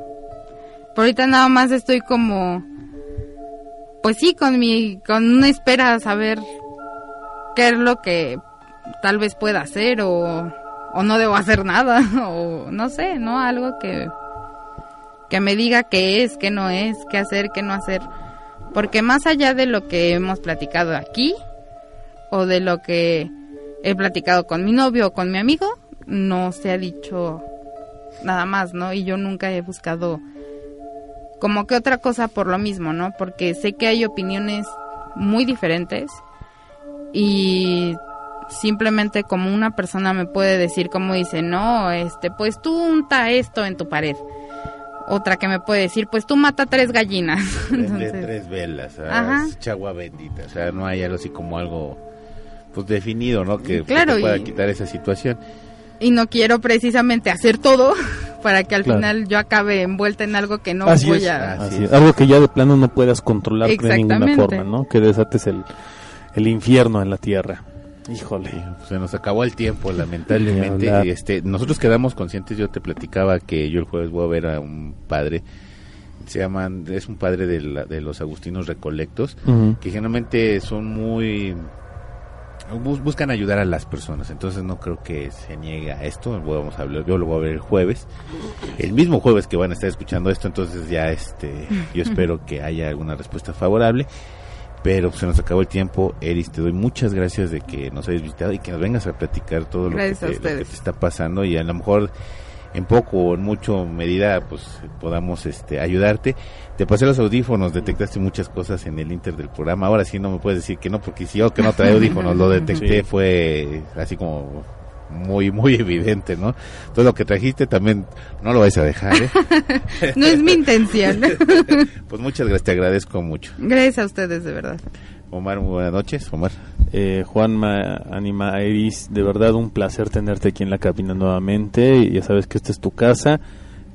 por ahorita nada más estoy como, pues sí, con mi, con una espera a saber qué es lo que tal vez pueda hacer o, o no debo hacer nada o no sé, ¿no? Algo que, que me diga qué es, qué no es, qué hacer, qué no hacer. Porque más allá de lo que hemos platicado aquí, o de lo que he platicado con mi novio o con mi amigo, no se ha dicho nada más, ¿no? Y yo nunca he buscado como que otra cosa por lo mismo, ¿no? Porque sé que hay opiniones muy diferentes y simplemente como una persona me puede decir como dice, no, este, pues tú unta esto en tu pared. Otra que me puede decir, pues tú mata tres gallinas. Entonces, tres velas, chagua bendita. O sea, no hay algo así como algo pues definido, ¿no? Que, te pueda y- quitar esa situación. Y no quiero precisamente hacer todo para que al Claro. final yo acabe envuelta en algo que no Así voy es. a... Así Así es. es. Algo que ya de plano no puedas controlar de ninguna forma, ¿no? Que desates el, el infierno en la tierra. Híjole. Se nos acabó el tiempo, lamentablemente. Y, este, nosotros quedamos conscientes. Yo te platicaba que yo el jueves voy a ver a un padre. Se llaman, es un padre de, la- de los agustinos recolectos, que generalmente son muy buscan ayudar a las personas, entonces no creo que se niegue a esto. Vamos a hablar, yo lo voy a ver el jueves, el mismo jueves que van a estar escuchando esto, entonces ya este, yo espero que haya alguna respuesta favorable. Pero se nos acabó el tiempo, Eris, te doy muchas gracias de que nos hayas visitado y que nos vengas a platicar todo lo que, te, lo que te está pasando y a lo mejor en poco o en mucho medida pues podamos este ayudarte. Te pasé los audífonos, detectaste muchas cosas en el inter del programa. Ahora sí no me puedes decir que no, porque si yo que no trae audífonos lo detecté Sí. fue así como muy muy evidente, ¿no? Todo lo que trajiste también no lo vais a dejar, ¿eh? No es mi intención. pues muchas gracias, te agradezco mucho. Gracias a ustedes, de verdad. Omar, muy buenas noches, Omar. Eh, Juanma, Anima, Iris, de verdad un placer tenerte aquí en la cabina nuevamente. Ya sabes que esta es tu casa,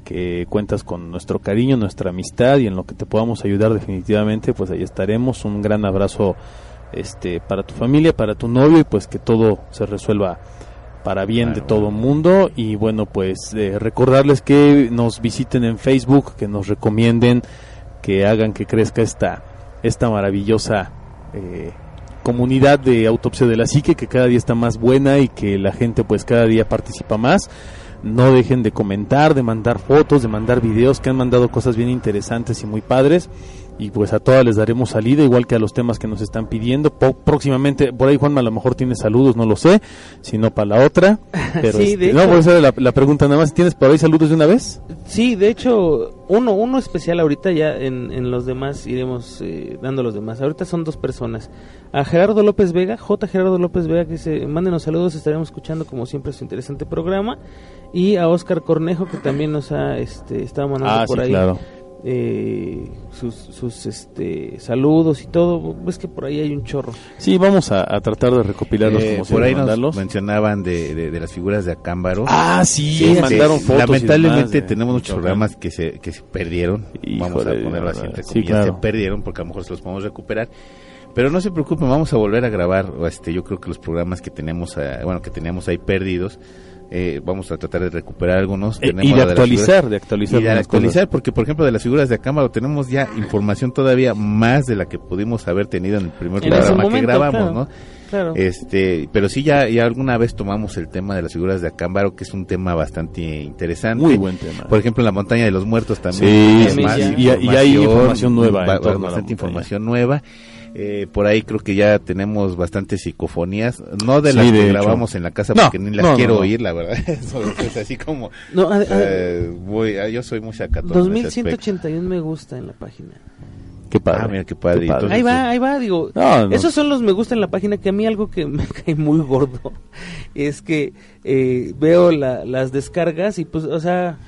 que cuentas con nuestro cariño, nuestra amistad y en lo que te podamos ayudar definitivamente, pues ahí estaremos. Un gran abrazo este para tu familia, para tu novio y pues que todo se resuelva para bien de todo mundo. Y bueno pues eh, recordarles que nos visiten en Facebook que nos recomienden que hagan que crezca esta esta maravillosa eh, comunidad de autopsia de la psique que cada día está más buena y que la gente pues cada día participa más no dejen de comentar, de mandar fotos, de mandar videos que han mandado cosas bien interesantes y muy padres y pues a todas les daremos salida igual que a los temas que nos están pidiendo Po- próximamente por ahí Juanma a lo mejor tiene saludos no lo sé sino para la otra pero Sí, este, no por eso era la, la pregunta nada más tienes por ahí saludos de una vez Sí, de hecho, uno, uno especial ahorita ya en, en los demás iremos eh, dando los demás. Ahorita son dos personas. A Gerardo López Vega, J. Gerardo López Vega, que dice, mándenos saludos, estaremos escuchando como siempre su interesante programa. Y a Oscar Cornejo, que también nos ha este, estado mandando ah por sí ahí claro eh, sus, sus este, saludos y todo. Ves que por ahí hay un chorro. sí vamos a, a tratar de recopilarlos Eh, como por ahí nos mencionaban de, de, de las figuras de Acámbaro. ah sí, Sí, mandaron fotos Lamentablemente demás tenemos muchos programas que se, que se perdieron. Vamos a Híjole, ponerlo así entre sí, comillas. claro. Se perdieron porque a lo mejor se los podemos recuperar. Pero no se preocupen, vamos a volver a grabar. Este, yo creo que los programas que tenemos, eh, bueno, que teníamos ahí perdidos, eh, vamos a tratar de recuperar algunos. Eh, Tenemos y de actualizar, de actualizar y de unas actualizar, porque por ejemplo de las figuras de Acámbaro tenemos ya información todavía más de la que pudimos haber tenido en el primer En programa que grabamos, claro. ¿no? Claro. Este, pero sí ya, ya alguna vez tomamos el tema de las figuras de Acámbaro, que es un tema bastante interesante. Muy buen tema. Por ejemplo, en la montaña de los muertos también. Sí, más. Y- y hay información nueva bastante información nueva. Eh, por ahí creo que ya tenemos bastantes psicofonías, no de Sí, las de que hecho. grabamos en la casa No, porque ni las no, quiero no. oír, la verdad. Eso es así como No, a- a- eh, voy- ah, yo soy muy sacatón. en ese aspecto. 2181 me gusta en la página. Qué padre. Ah, mira qué padre. Entonces, Ahí va, ahí va, digo. No, no. Esos son los me gusta en la página que a mí algo que me cae muy gordo es que eh, veo la- las descargas y pues, o sea,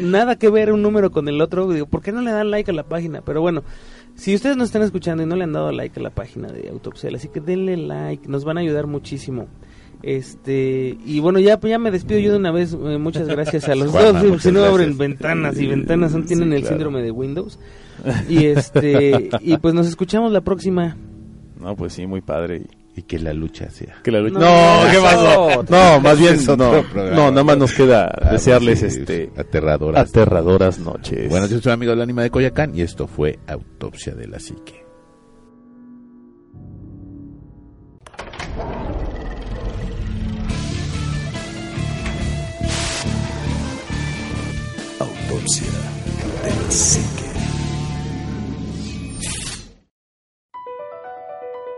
nada que ver un número con el otro. Digo, ¿por qué no le dan like a la página? Pero bueno, si ustedes nos están escuchando y no le han dado like a la página de Autopsia, así que denle like, nos van a ayudar muchísimo. Este, y bueno, ya, ya me despido yo de una vez. eh, muchas gracias a los dos. Si no gracias. abren ventanas y ventanas, son- tienen Sí, el claro. síndrome de Windows. Y este, y pues nos escuchamos la próxima. No, pues sí, muy padre. Y- que la lucha sea. Que la lucha- No, No, ¿qué pasó? No, más bien, no, no, nada más nos queda Ah, desearles sí, este aterradoras. aterradoras noches. Bueno, yo soy amigo del Ánima de Coyacán y esto fue Autopsia de la Psique. Autopsia de la psique.